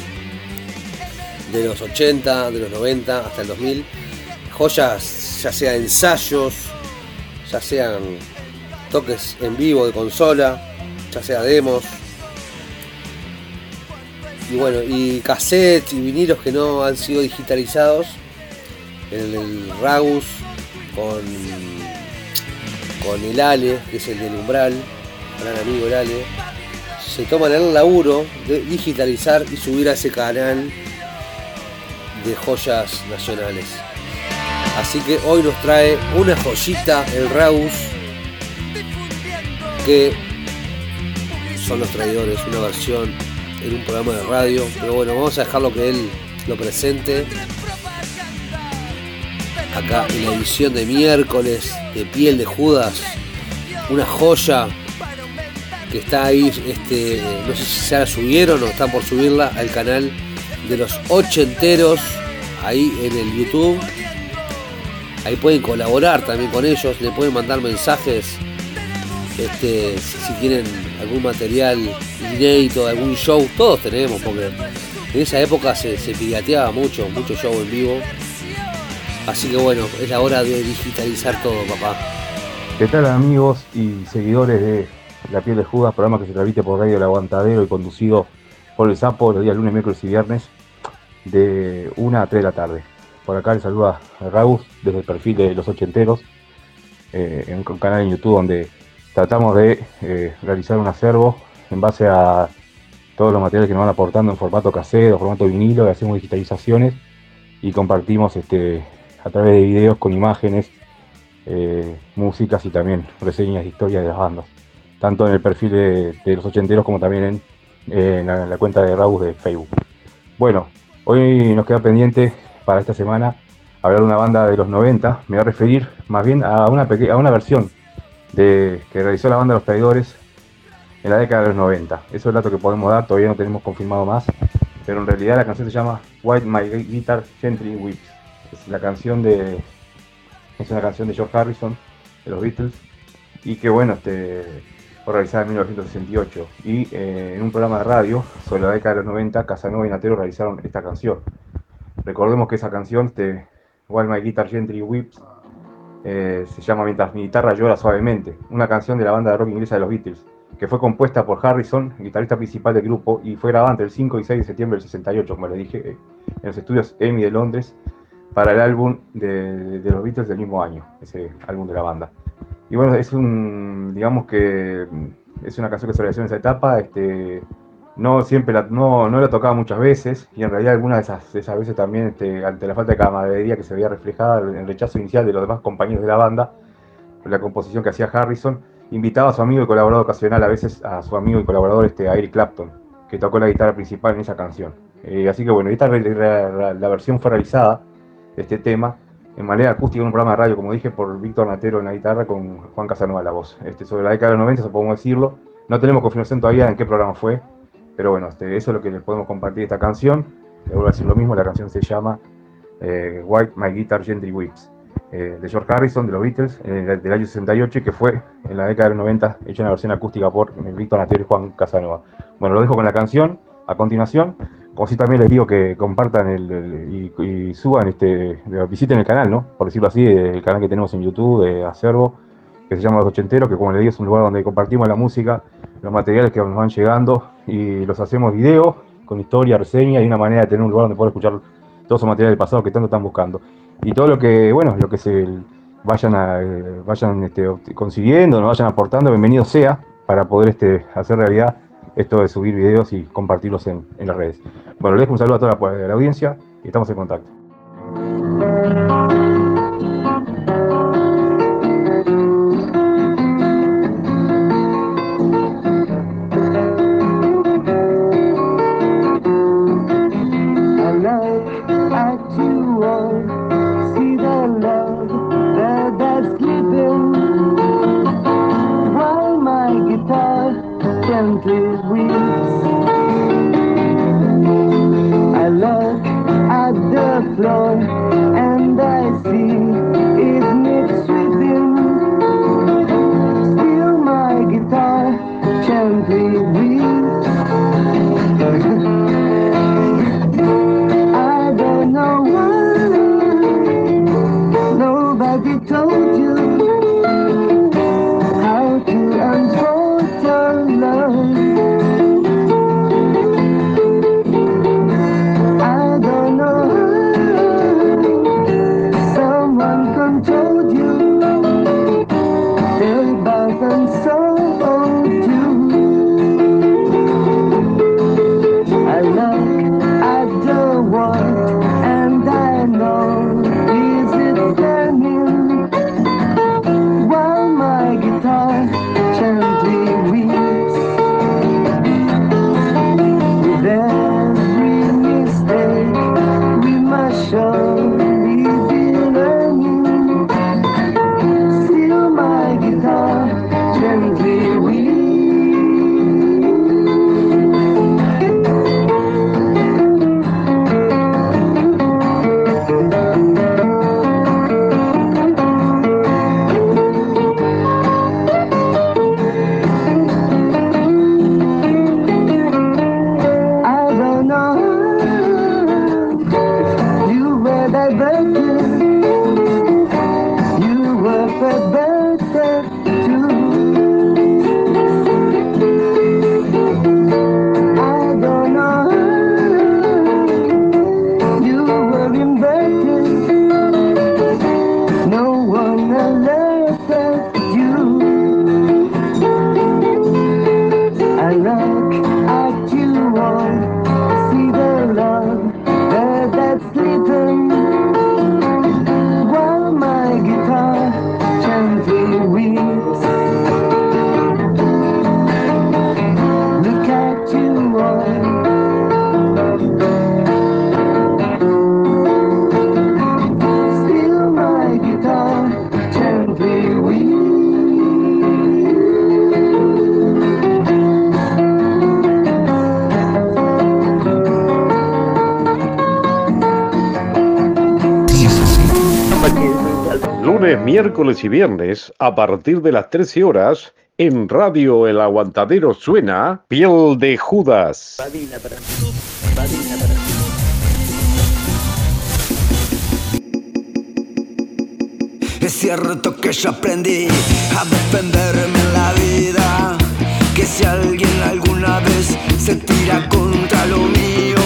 de los 80, de los 90 hasta el 2000. Joyas, ya sea ensayos, ya sean toques en vivo de consola, ya sea demos. Y bueno, y cassettes y vinilos que no han sido digitalizados. El Ragus con, con el Ale, que es el del Umbral, gran amigo el Ale. Se toman el laburo de digitalizar y subir a ese canal de joyas nacionales. Así que hoy nos trae una joyita, el Raus, que son los traidores, una versión en un programa de radio. Pero bueno, vamos a dejarlo que él lo presente. Acá en la edición de miércoles de Piel de Judas, una joya que está ahí, este, no sé si se la subieron o están por subirla al canal de los ochenteros ahí en el YouTube. Ahí pueden colaborar también con ellos, le pueden mandar mensajes este, si tienen algún material inédito, algún show, todos tenemos, porque en esa época se, se pirateaba mucho, mucho show en vivo. Así que bueno, es la hora de digitalizar todo, papá. ¿Qué tal amigos y seguidores de La Piel de Judas, programa que se transmite por Radio El Aguantadero y conducido por el Sapo los días lunes, miércoles y viernes de 1 a 3 de la tarde. Por acá les saluda Raúl desde el perfil de los ochenteros, eh, en un canal en YouTube donde tratamos de eh, realizar un acervo en base a todos los materiales que nos van aportando en formato casero, formato vinilo, y hacemos digitalizaciones y compartimos este, a través de videos con imágenes, eh, músicas y también reseñas de historias de las bandas, tanto en el perfil de, los ochenteros como también en, la, en la cuenta de Raúl de Facebook. Bueno, Hoy nos queda pendiente para esta semana hablar de una banda de los 90. Me voy a referir más bien a una, a una versión que realizó la banda Los Traidores en la década de los 90. Eso es el dato que podemos dar, todavía no tenemos confirmado más. Pero en realidad la canción se llama White My Guitar Gently Weeps. Es la canción de. Es una canción de George Harrison, de los Beatles. Y que bueno, este, fue realizada en 1968 y eh, en un programa de radio sobre la década de los 90, Casanova y Natero realizaron esta canción. Recordemos que esa canción, este, While My Guitar Gently Weeps, eh, se llama Mientras mi guitarra llora suavemente, una canción de la banda de rock inglesa de los Beatles, que fue compuesta por Harrison, guitarrista principal del grupo, y fue grabada entre el 5 y 6 de septiembre del 68, como les dije, eh, en los estudios EMI de Londres, para el álbum de, los Beatles del mismo año, ese álbum de la banda. Y bueno, es un, digamos que es una canción que se realizó en esa etapa, este, no siempre la, no, no la tocaba muchas veces, y en realidad algunas de esas, de esas veces también, este, ante la falta de camaradería que se veía reflejada en el rechazo inicial de los demás compañeros de la banda, la composición que hacía Harrison, invitaba a su amigo y colaborador ocasional, a veces a su amigo y colaborador este, a Eric Clapton, que tocó la guitarra principal en esa canción. Eh, así que bueno, esta la, versión fue realizada de este tema en manera acústica en un programa de radio, como dije, por Víctor Natero en la guitarra con Juan Casanova la voz. Este, sobre la década de los 90, eso podemos decirlo. No tenemos confirmación todavía en qué programa fue, pero bueno, este, eso es lo que les podemos compartir esta canción. Le vuelvo a decir lo mismo, la canción se llama eh, White My Guitar Gently Weeps, eh, de George Harrison, de los Beatles, eh, del año 68, y que fue en la década de los 90 hecha una versión acústica por Víctor Natero y Juan Casanova. Bueno, lo dejo con la canción a continuación. Como si también les digo que compartan el, el- y, y suban, este, visiten el canal, ¿no? Por decirlo así, el canal que tenemos en YouTube de Acervo, que se llama Los Ochenteros, que como les digo es un lugar donde compartimos la música, los materiales que nos van llegando y los hacemos video, con historia, reseña y una manera de tener un lugar donde poder escuchar todo ese material del pasado que tanto están buscando. Y todo lo que, bueno, lo que se vayan a, eh, vayan este, consiguiendo, nos vayan aportando, bienvenido sea para poder este, hacer realidad esto de subir videos y compartirlos en, en las redes. Bueno, les dejo un saludo a toda la audiencia y estamos en contacto. Guitar gently weeps. Y viernes, a partir de las 13 horas, en Radio El Aguantadero suena Piel de Judas. Es cierto que yo aprendí a defenderme en la vida. Que si alguien alguna vez se tira contra lo mío,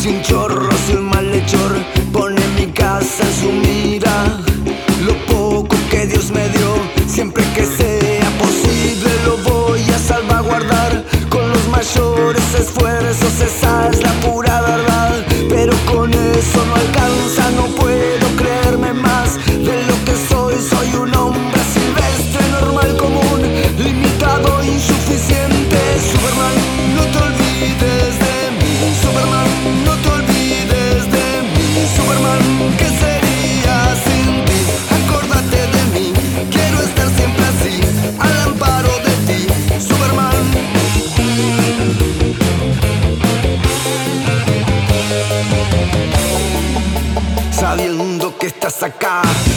si un chorro, si un malhechor pone mi casa en su mira, Dios me dio, siempre que sea posible lo voy a salvaguardar con los mayores esfuerzos. Esa es la pura verdad, pero con eso no alcanza, no puedo creerme más de lo que soy. Soy un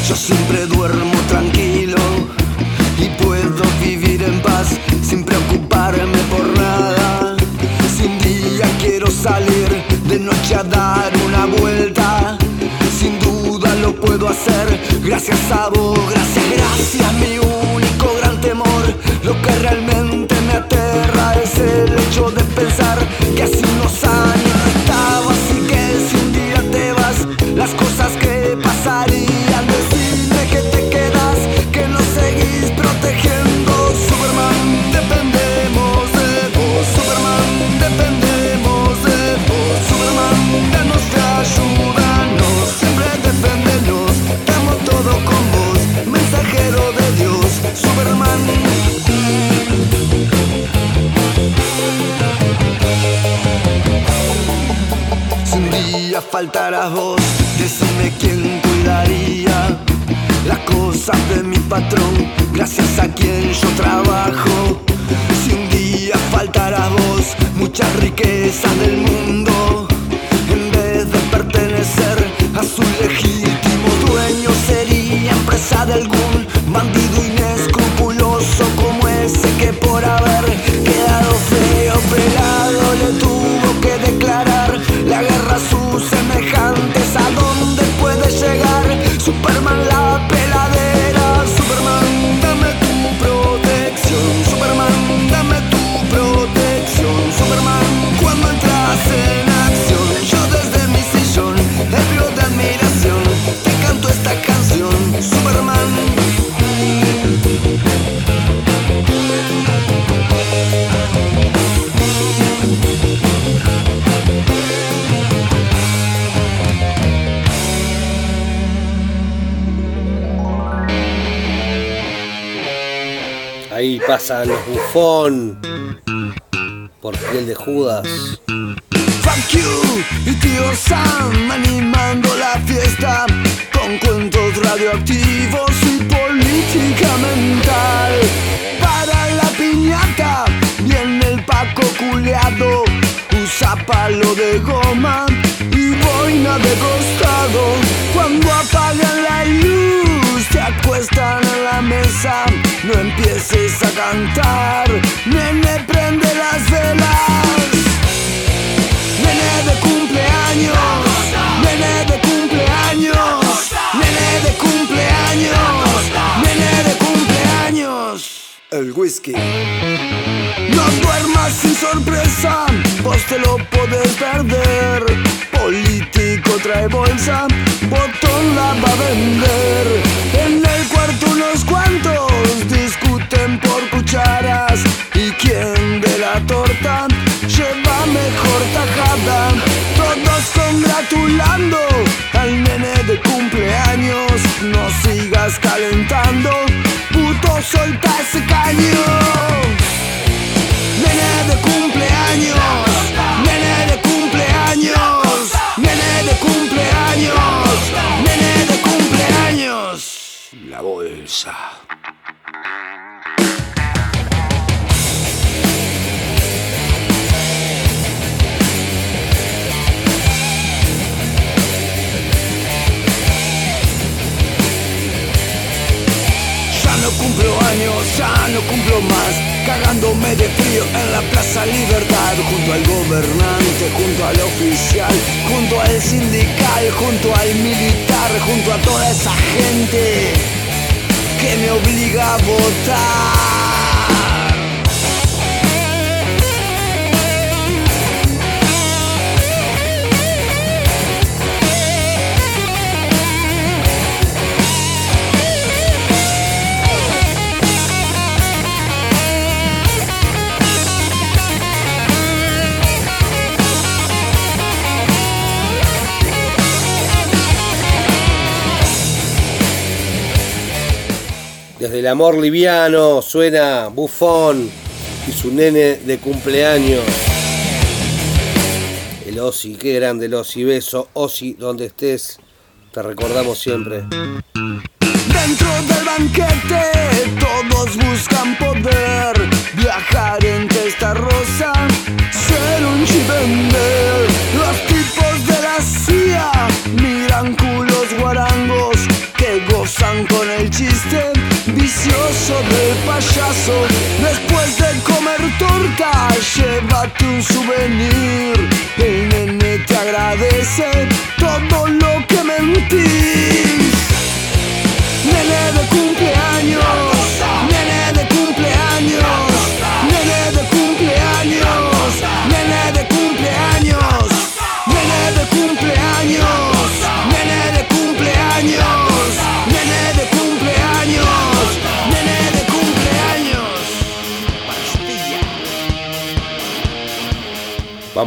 yo siempre duermo tranquilo y puedo vivir en paz sin preocuparme por nada. Si un día quiero salir de noche a dar una vuelta, sin duda lo puedo hacer. Gracias a vos, faltaras vos, decime quién cuidaría las cosas de mi patrón, gracias a quien yo trabajo. Si un día faltaras vos, muchas riquezas del mundo, en vez de pertenecer a su legítimo dueño, sería empresa de algún bandido inescrupuloso como ese que por haber quedado feo pelado le tuvo que declarar la guerra a semejantes. Pasan los bufón por piel de Judas. Fuck you y tío Sam animando la fiesta con cuentos radioactivos y política mental. Para la piñata viene el Paco culeado, usa palo de goma y boina de costado. Cuando apagan la luz acuestan en la mesa, no empieces a cantar, nene prende las velas. Nene de cumpleaños, nene de cumpleaños, nene de cumpleaños, nene de cumpleaños. El whisky. No duermas sin sorpresa, vos te lo podés perder. Trae bolsa, botón la va a vender. En el cuarto unos cuantos discuten por cucharas y quién de la torta lleva mejor tajada. Todos congratulando al nene de cumpleaños. No sigas calentando, puto solta ese caño. Nene de cumpleaños, nene de cumpleaños, nene de cumpleaños, nene de cumpleaños. La bolsa. Ya no cumplo años, ya no cumplo más Cagándome de frío en la Plaza Libertad Junto al gobernante, junto al oficial Junto al sindical, junto al militar Junto a toda esa gente que me obliga a votar Desde el amor liviano suena Bufón y su nene de cumpleaños. El Osi, qué grande el Osi. Beso, Osi, donde estés. Te recordamos siempre. Dentro del banquete todos buscan poder Viajar en testa rosa, vicioso del payaso Después de comer torta, llévate un souvenir. El nene te agradece todo lo que mentís. Nene de cumpleaños,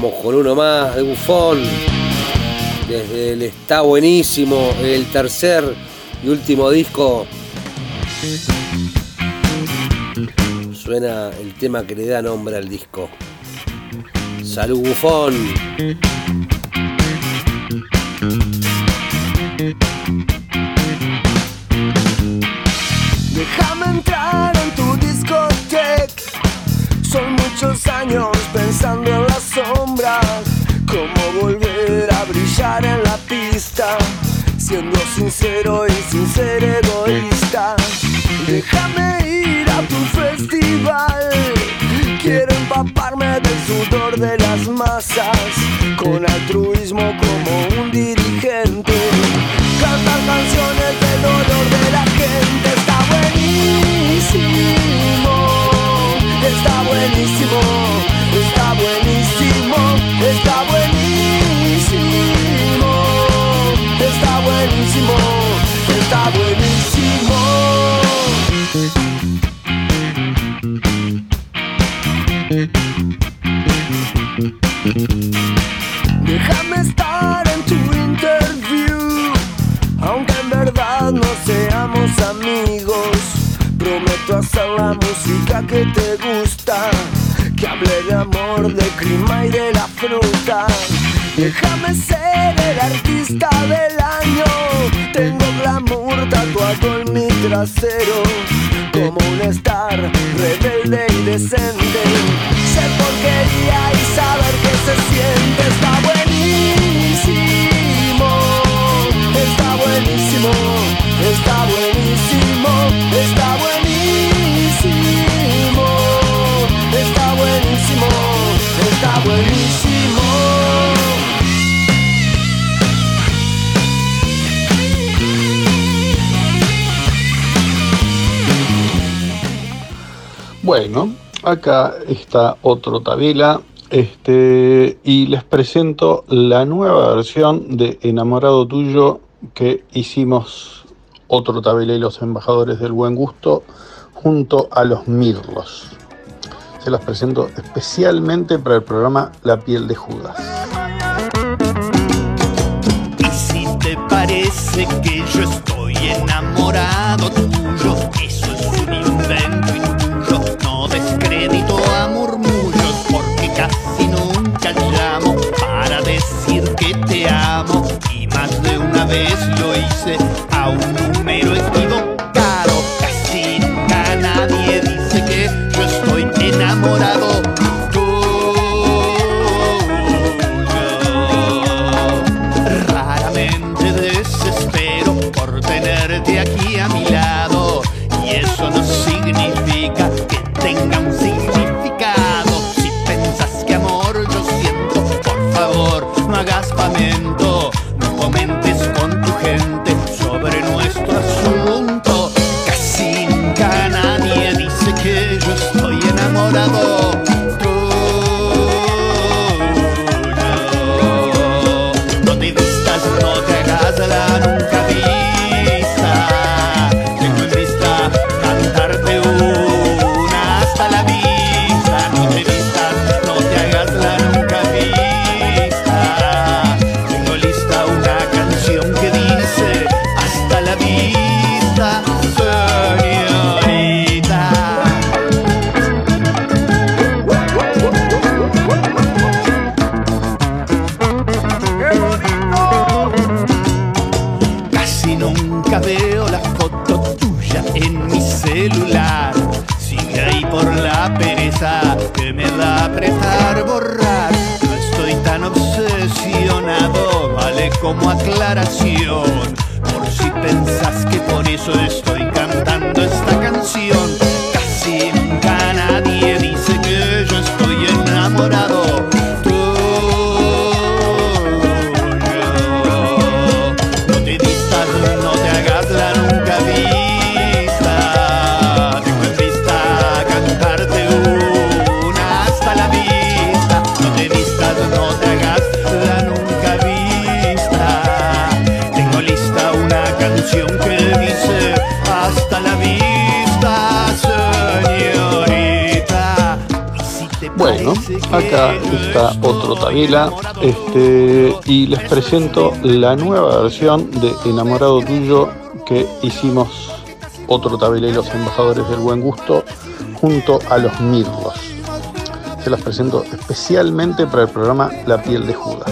vamos con uno más de Bufón. Desde el Está Buenísimo, el tercer y último disco. Suena el tema que le da nombre al disco. Salud Bufón. Déjame entrar en tu discoteca. Son muchos años pensando en sincero y sin ser egoísta. Déjame ir a tu festival, quiero empaparme del sudor de las masas, con altruismo como un dirigente. Cantar canciones del dolor de la gente. Está buenísimo, está buenísimo, música que te gusta, que hable de amor, de clima y de la fruta. Déjame ser el artista del año. Tengo glamour tatuado en mi trasero, como un star rebelde y decente. Ser porquería y saber que Bueno, acá está otro Tabela. Este, y les presento la nueva versión de Enamorado Tuyo que hicimos otro Tabela y los embajadores del buen gusto junto a los Mirlos. Se las presento especialmente para el programa La piel de Judas. Y si te parece que yo estoy enamorado eso es un lo hice a un como aclaración. Por si pensás que por eso estoy Acá está otro Tabela. Este, y les presento la nueva versión de Enamorado Tuyo que hicimos otro Tabela y los embajadores del buen gusto junto a los Mirlos. Se las presento especialmente para el programa La piel de Judas.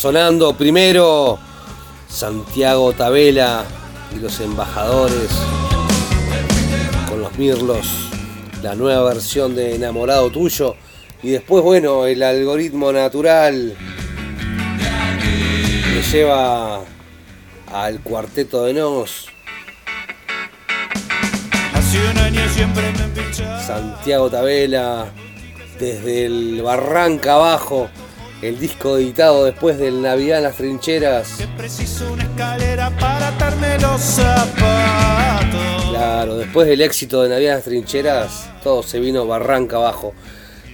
sonando primero Santiago Tabela y los embajadores con los Mirlos, la nueva versión de Enamorado Tuyo. Y después, bueno, el algoritmo natural que lleva al cuarteto de Nos. Santiago Tabela, desde el Barranca Abajo el disco editado después del Navidad en las trincheras. Que preciso una escalera para atarme los zapatos. Claro, después del éxito de Navidad en las trincheras, todo se vino barranca abajo.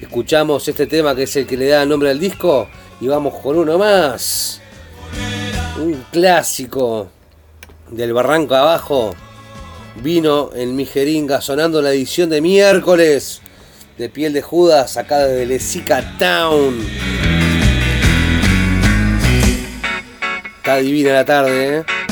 Escuchamos este tema que es el que le da nombre al disco y vamos con uno más. Un clásico del barranco abajo. Vino en mi jeringa sonando la edición de miércoles de Piel de Judas acá desde Lesica Town. Está divina la tarde, ¿eh?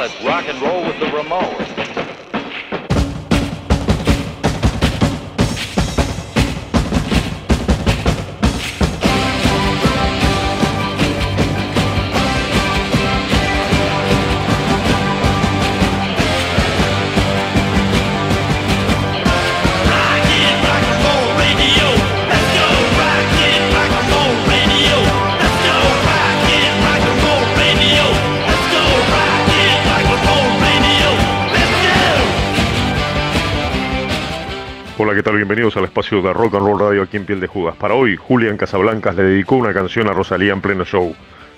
Come on, let's rock and roll Bienvenidos al espacio de Rock and Roll Radio aquí en Piel de Judas. Para hoy, Julián Casablancas le dedicó una canción a Rosalía en pleno show.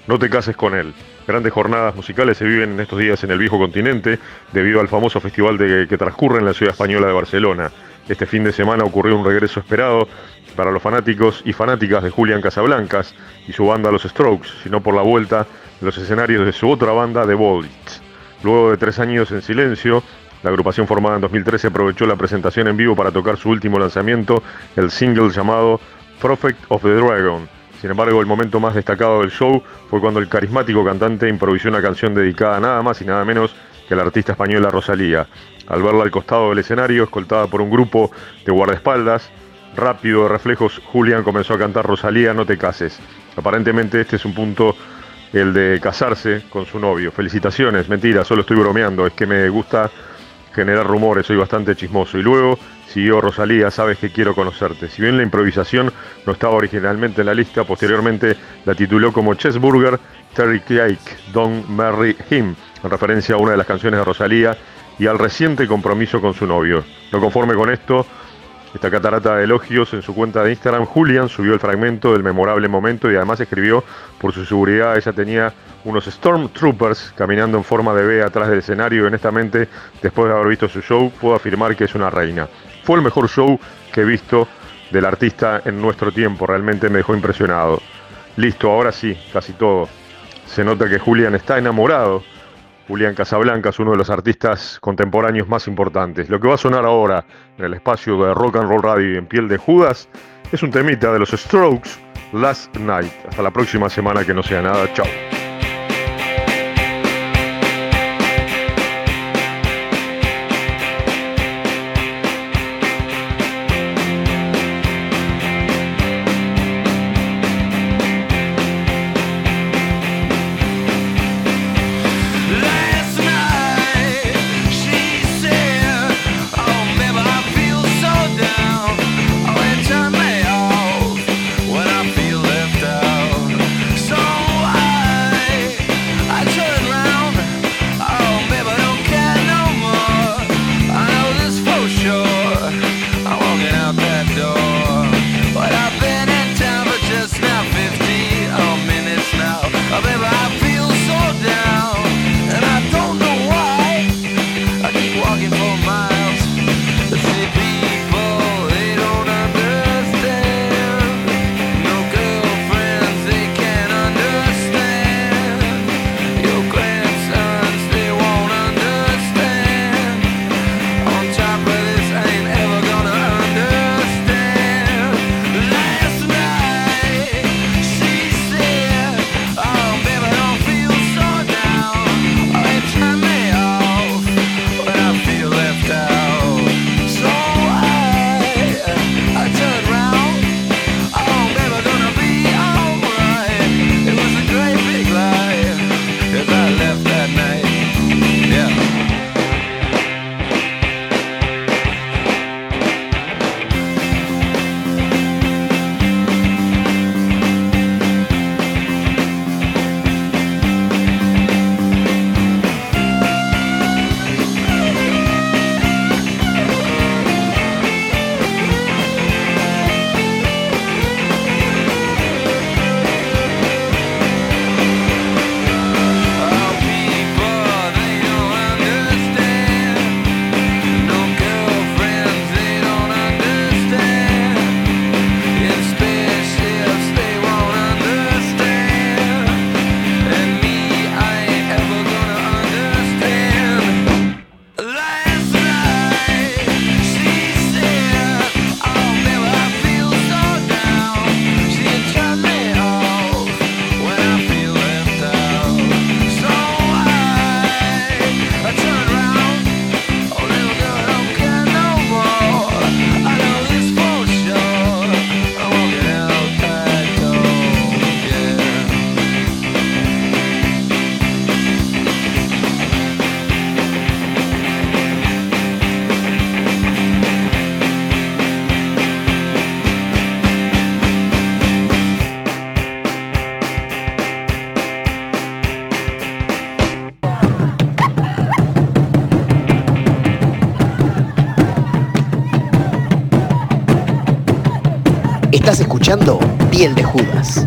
No te cases con él. Grandes jornadas musicales se viven en estos días en el viejo continente debido al famoso festival de- que transcurre en la ciudad española de Barcelona. Este fin de semana ocurrió un regreso esperado para los fanáticos y fanáticas de Julián Casablancas y su banda Los Strokes, sino por la vuelta en los escenarios de su otra banda, The Bullets. Luego de tres años en silencio, la agrupación formada en 2013 aprovechó la presentación en vivo para tocar su último lanzamiento, el single llamado Prophet of the Dragon. Sin embargo, el momento más destacado del show fue cuando el carismático cantante improvisó una canción dedicada a nada más y nada menos que la artista española Rosalía. Al verla al costado del escenario, escoltada por un grupo de guardaespaldas, rápido de reflejos, Julián comenzó a cantar Rosalía, no te cases. Aparentemente este es un punto el de casarse con su novio. Felicitaciones, mentira, solo estoy bromeando, es que me gusta generar rumores, soy bastante chismoso. Y luego siguió Rosalía, sabes que quiero conocerte. Si bien la improvisación no estaba originalmente en la lista, posteriormente la tituló como Chessburger, Terry Cake, Don't Marry Him, en referencia a una de las canciones de Rosalía y al reciente compromiso con su novio. No conforme con esto, esta catarata de elogios en su cuenta de Instagram, Julian subió el fragmento del memorable momento y además escribió, por su seguridad, ella tenía unos Stormtroopers caminando en forma de B atrás del escenario y honestamente, después de haber visto su show, puedo afirmar que es una reina. Fue el mejor show que he visto del artista en nuestro tiempo, realmente me dejó impresionado. Listo, ahora sí, casi todo. Se nota que Julian está enamorado. Julián Casablancas, uno de los artistas contemporáneos más importantes. Lo que va a sonar ahora en el espacio de Rock and Roll Radio y en piel de Judas es un temita de los Strokes, Last Night. Hasta la próxima semana que no sea nada. Chao. Estás escuchando Piel de Judas.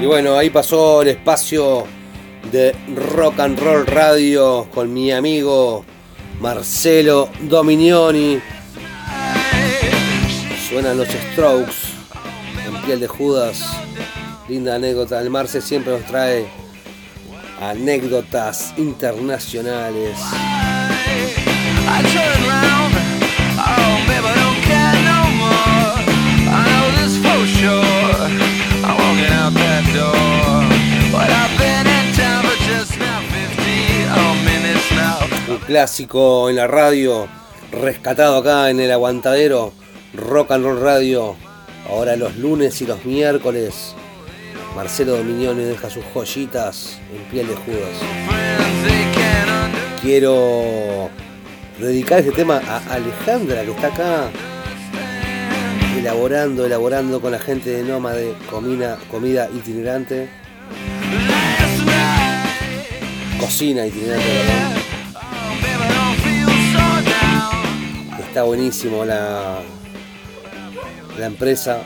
Y bueno, ahí pasó el espacio de Rock and Roll Radio con mi amigo Marcelo Dominioni. Suenan los Strokes de Judas. Linda anécdota. El Marce siempre nos trae anécdotas internacionales. I turn round, baby, I don't care no more. I know this for sure. I'm walking out that door, but I've been in town for just now 50 minutes now. Un clásico en la radio, rescatado acá en el aguantadero, Rock and Roll Radio. Ahora los lunes y los miércoles, Marcelo Dominioni deja sus joyitas en piel de Judas. Quiero dedicar este tema a Alejandra que está acá elaborando, elaborando con la gente de Nómade comida, comida itinerante. Cocina itinerante. Está buenísimo la, la empresa.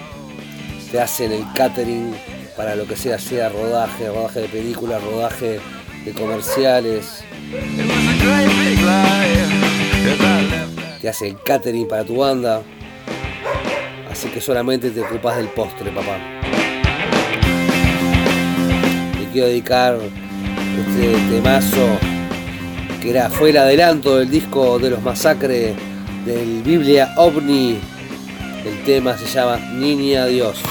Te hacen el catering para lo que sea, sea rodaje, rodaje de películas, rodaje de comerciales. Te hace el catering para tu banda. Así que solamente te ocupas del postre, papá. Le quiero dedicar este temazo que era, fue el adelanto del disco de los masacres del Biblia OVNI. El tema se llama Niña Dios.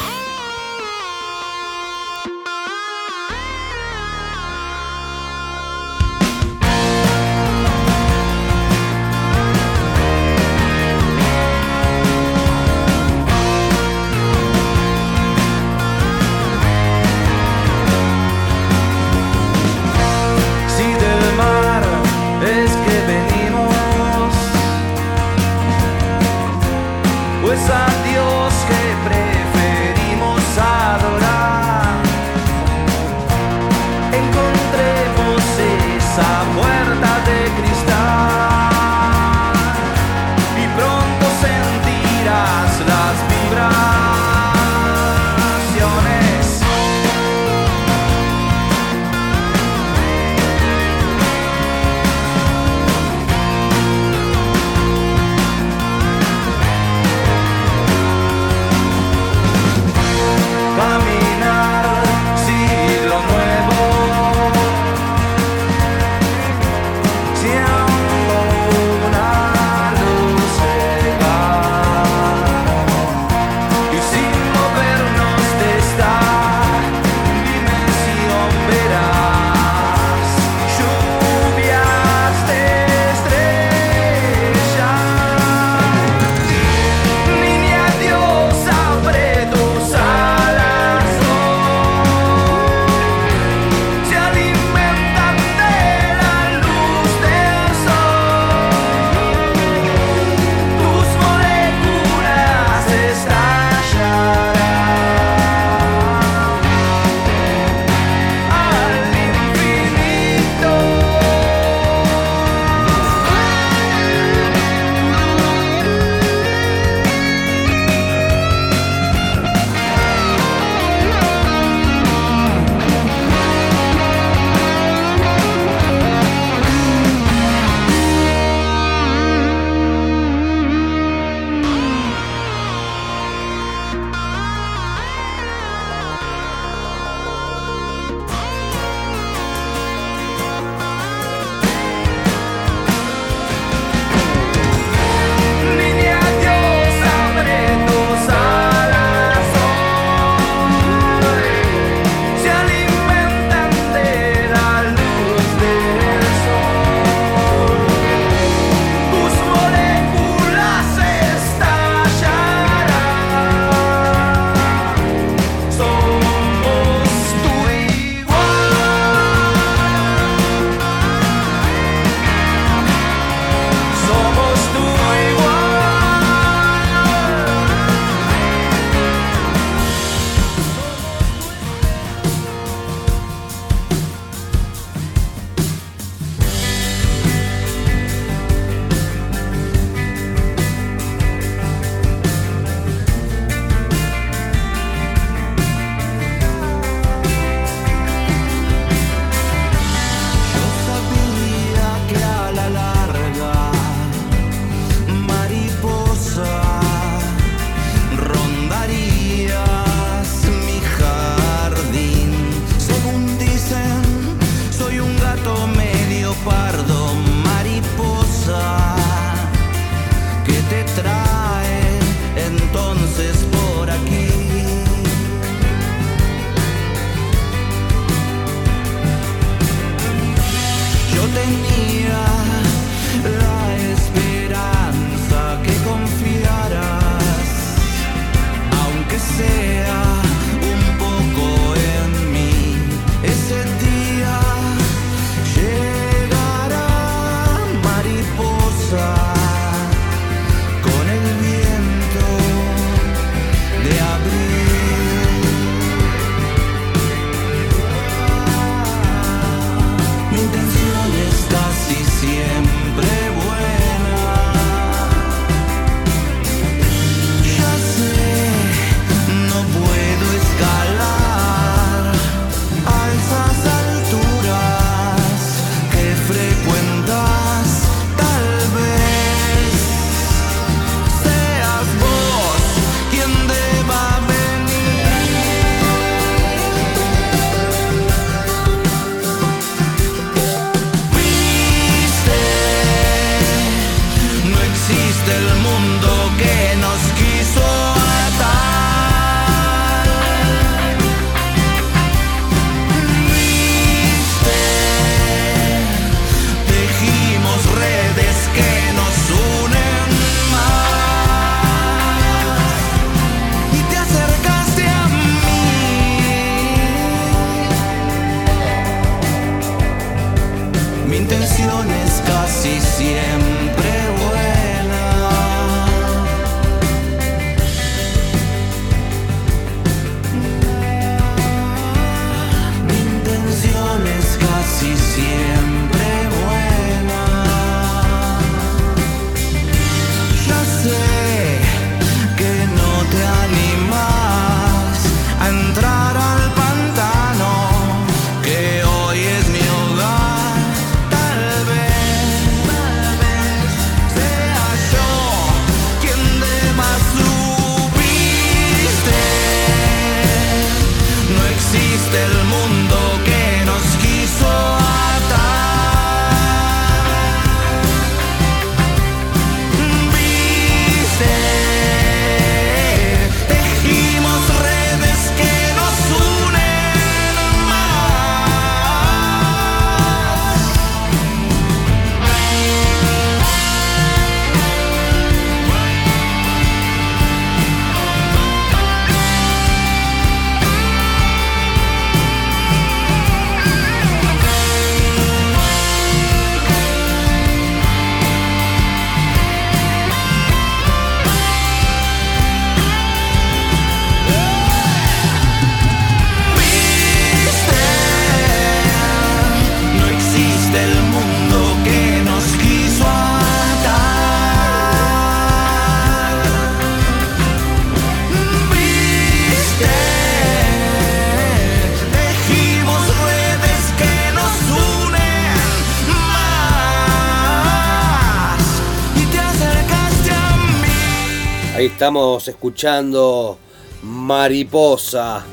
Estamos escuchando Mariposa,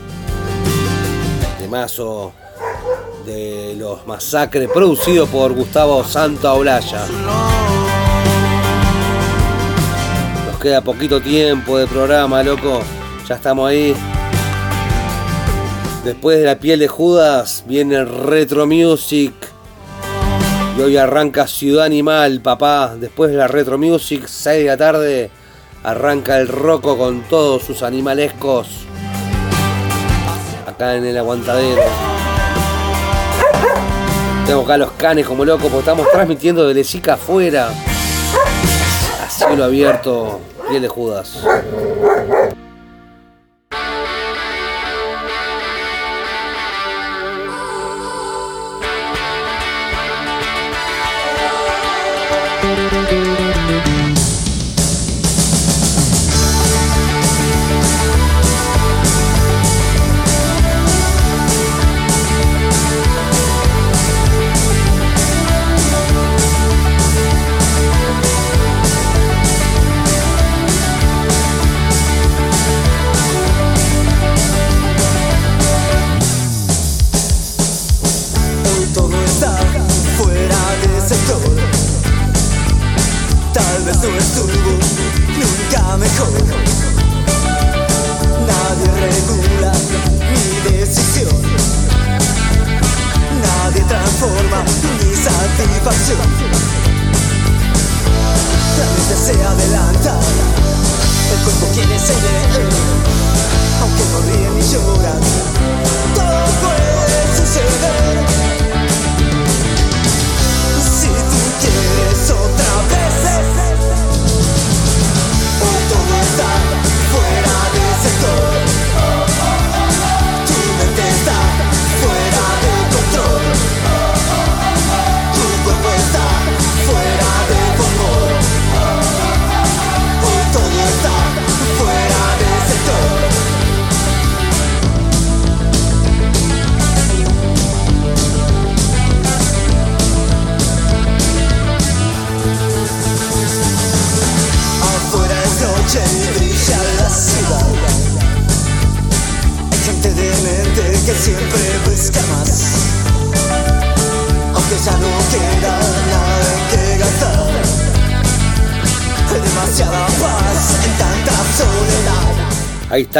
temazo de los masacres producido por Gustavo Santaolalla. Nos queda poquito tiempo de programa, loco. Ya estamos ahí. Después de la piel de Judas viene Retro Music. Y hoy arranca Ciudad Animal, papá. Después de la Retro Music, 6 de la tarde. Arranca el roco con todos sus animalescos. Acá en el aguantadero. Tengo acá los canes como locos, porque estamos transmitiendo de Lesica afuera. A cielo abierto, piel de Judas.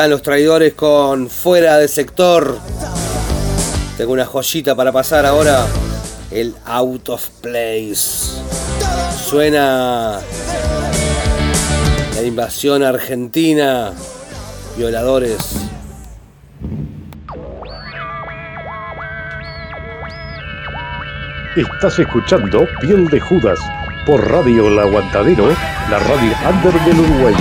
Los traidores con Fuera de Sector. Tengo una joyita para pasar ahora. El Out of Place. Suena la invasión argentina. Violadores. Estás escuchando Piel de Judas por Radio El Aguantadero, la radio under del Uruguay.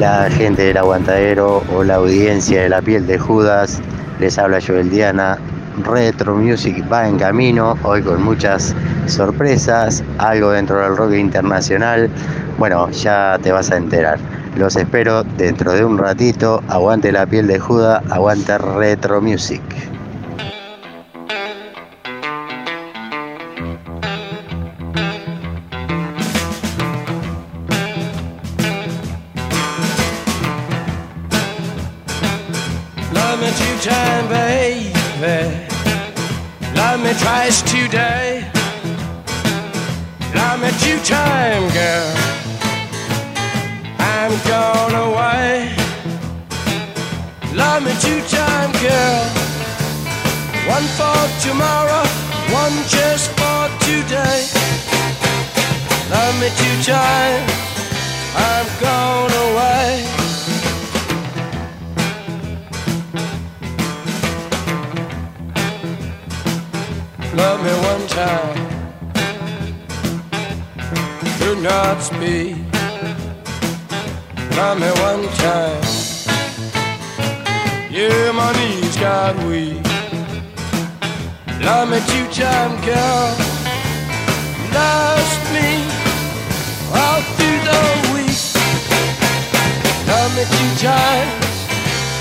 Hola gente del aguantadero, hola audiencia de la piel de Judas, les habla Joel Diana. Retro Music va en camino, hoy con muchas sorpresas, algo dentro del rock internacional. Bueno, ya te vas a enterar. Los espero dentro de un ratito. Aguante la piel de Judas, aguante Retro Music. in time. Do not speak. Mommy, one time. Yeah, my knees got weak. Love me two time, girl. Last me all through the week. Love me two times.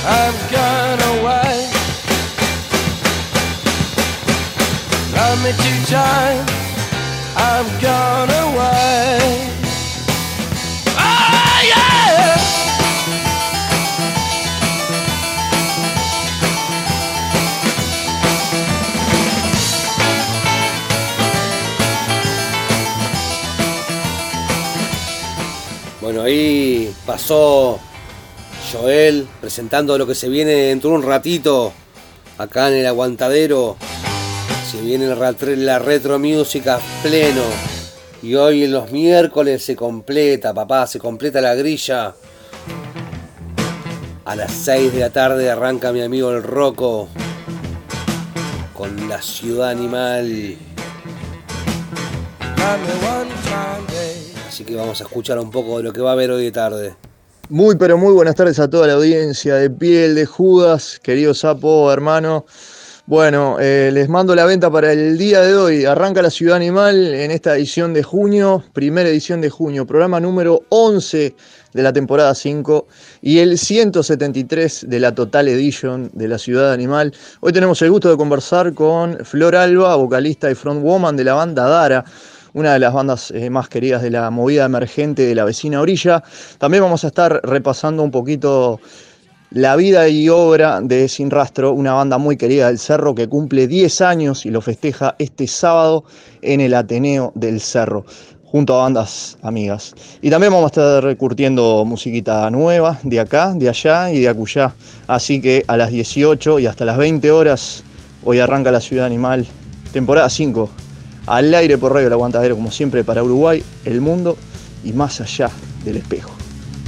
I've gone away. I met you, time I've gone. Oh! Bueno, ahí pasó Joel presentando lo que se viene dentro de un ratito acá en el aguantadero. Se viene la retro music a pleno. Y hoy en los miércoles se completa, papá, se completa la grilla. A las 6 de la tarde arranca mi amigo el Roco con la ciudad animal. Así que vamos a escuchar un poco de lo que va a haber hoy de tarde. Muy pero muy buenas tardes a toda la audiencia de Piel de Judas, querido Sapo, hermano. Bueno, eh, les mando la venta para el día de hoy. Arranca la Ciudad Animal en esta edición de junio, primera edición de junio, programa número 11 de la temporada 5 y el 173 de la Total Edition de la Ciudad Animal. Hoy tenemos el gusto de conversar con Flor Alba, vocalista y frontwoman de la banda Dara una de las bandas eh, más queridas de la movida emergente de la vecina orilla. También vamos a estar repasando un poquito la vida y obra de Sin Rastro, una banda muy querida del Cerro que cumple 10 años y lo festeja este sábado en el Ateneo del Cerro, junto a bandas amigas. Y también vamos a estar curtiendo musiquita nueva de acá, de allá y de acullá. Así que a las 18 y hasta las 20 horas, hoy arranca la Ciudad Animal, temporada 5 al aire por Radio El Aguantadero, como siempre, para Uruguay, el mundo y más allá del espejo.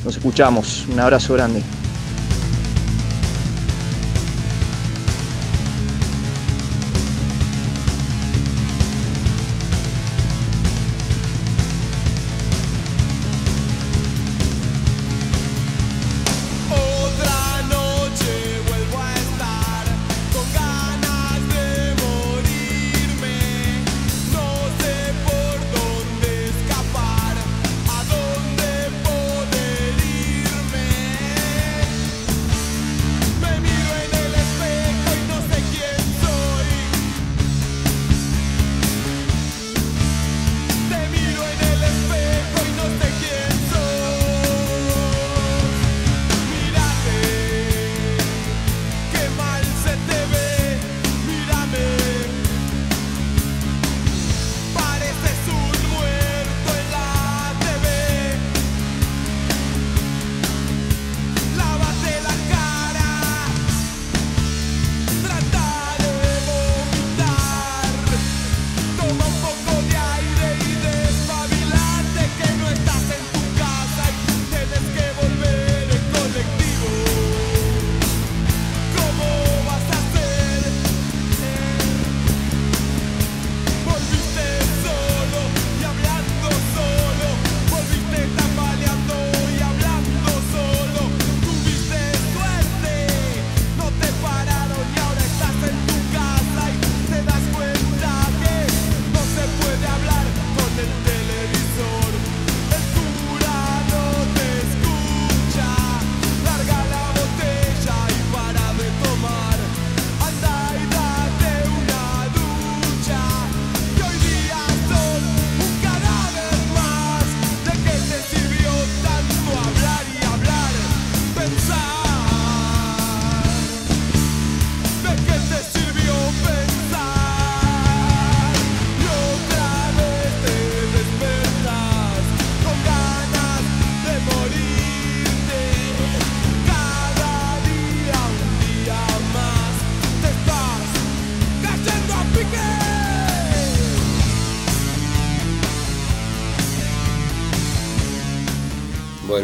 Nos escuchamos, un abrazo grande.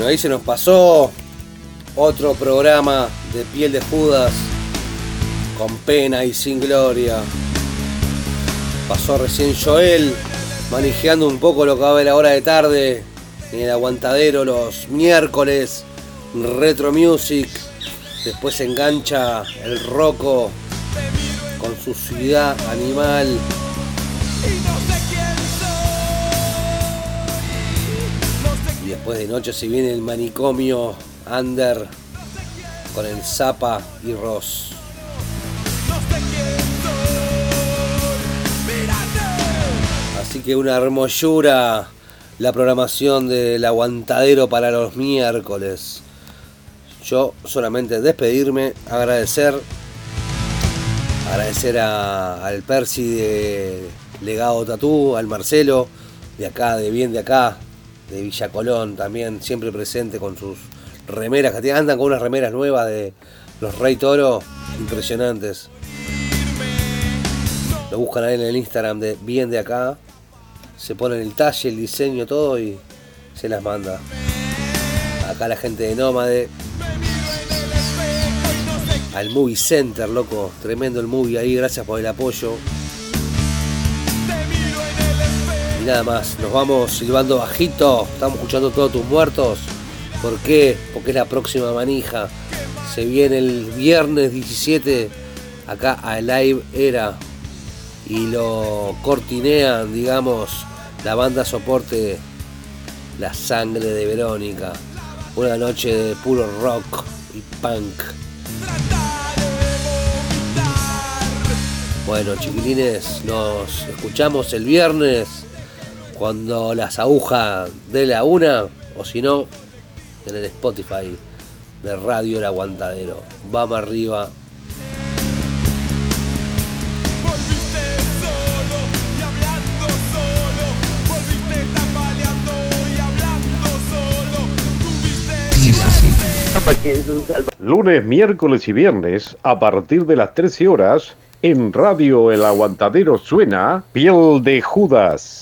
Ahí se nos pasó otro programa de piel de Judas con pena y sin gloria. Pasó recién Joel manejando un poco lo que va a haber ahora de tarde en el aguantadero los miércoles. Retro Music Después se engancha el roco con su ciudad animal. Noche se viene el manicomio under con el Zapa y Ross. Así que una hermosura la programación del aguantadero para los miércoles. Yo solamente despedirme, agradecer, agradecer a- al Percy de Legado Tatú, al Marcelo, de acá, de bien de acá, de Villa Colón también, siempre presente con sus remeras, que andan con unas remeras nuevas de los Rey Toro, impresionantes. Lo buscan ahí en el Instagram de bien de acá, se ponen el talle, el diseño, todo y se las manda. Acá la gente de Nómade. Al Movie Center, loco. Tremendo el movie ahí, gracias por el apoyo. Nada más, nos vamos silbando bajito. Estamos escuchando todos tus muertos. ¿Por qué? Porque es la próxima manija. Se viene el viernes 17 acá a Live Era y lo cortinean, digamos, la banda soporte La Sangre de Verónica. Una noche de puro rock y punk. Bueno, chiquilines, nos escuchamos el viernes cuando las agujas de la una, o si no, en el Spotify de Radio El Aguantadero. Vamos arriba. Lunes, miércoles y viernes, a partir de las 13 horas, en Radio El Aguantadero suena Piel de Judas.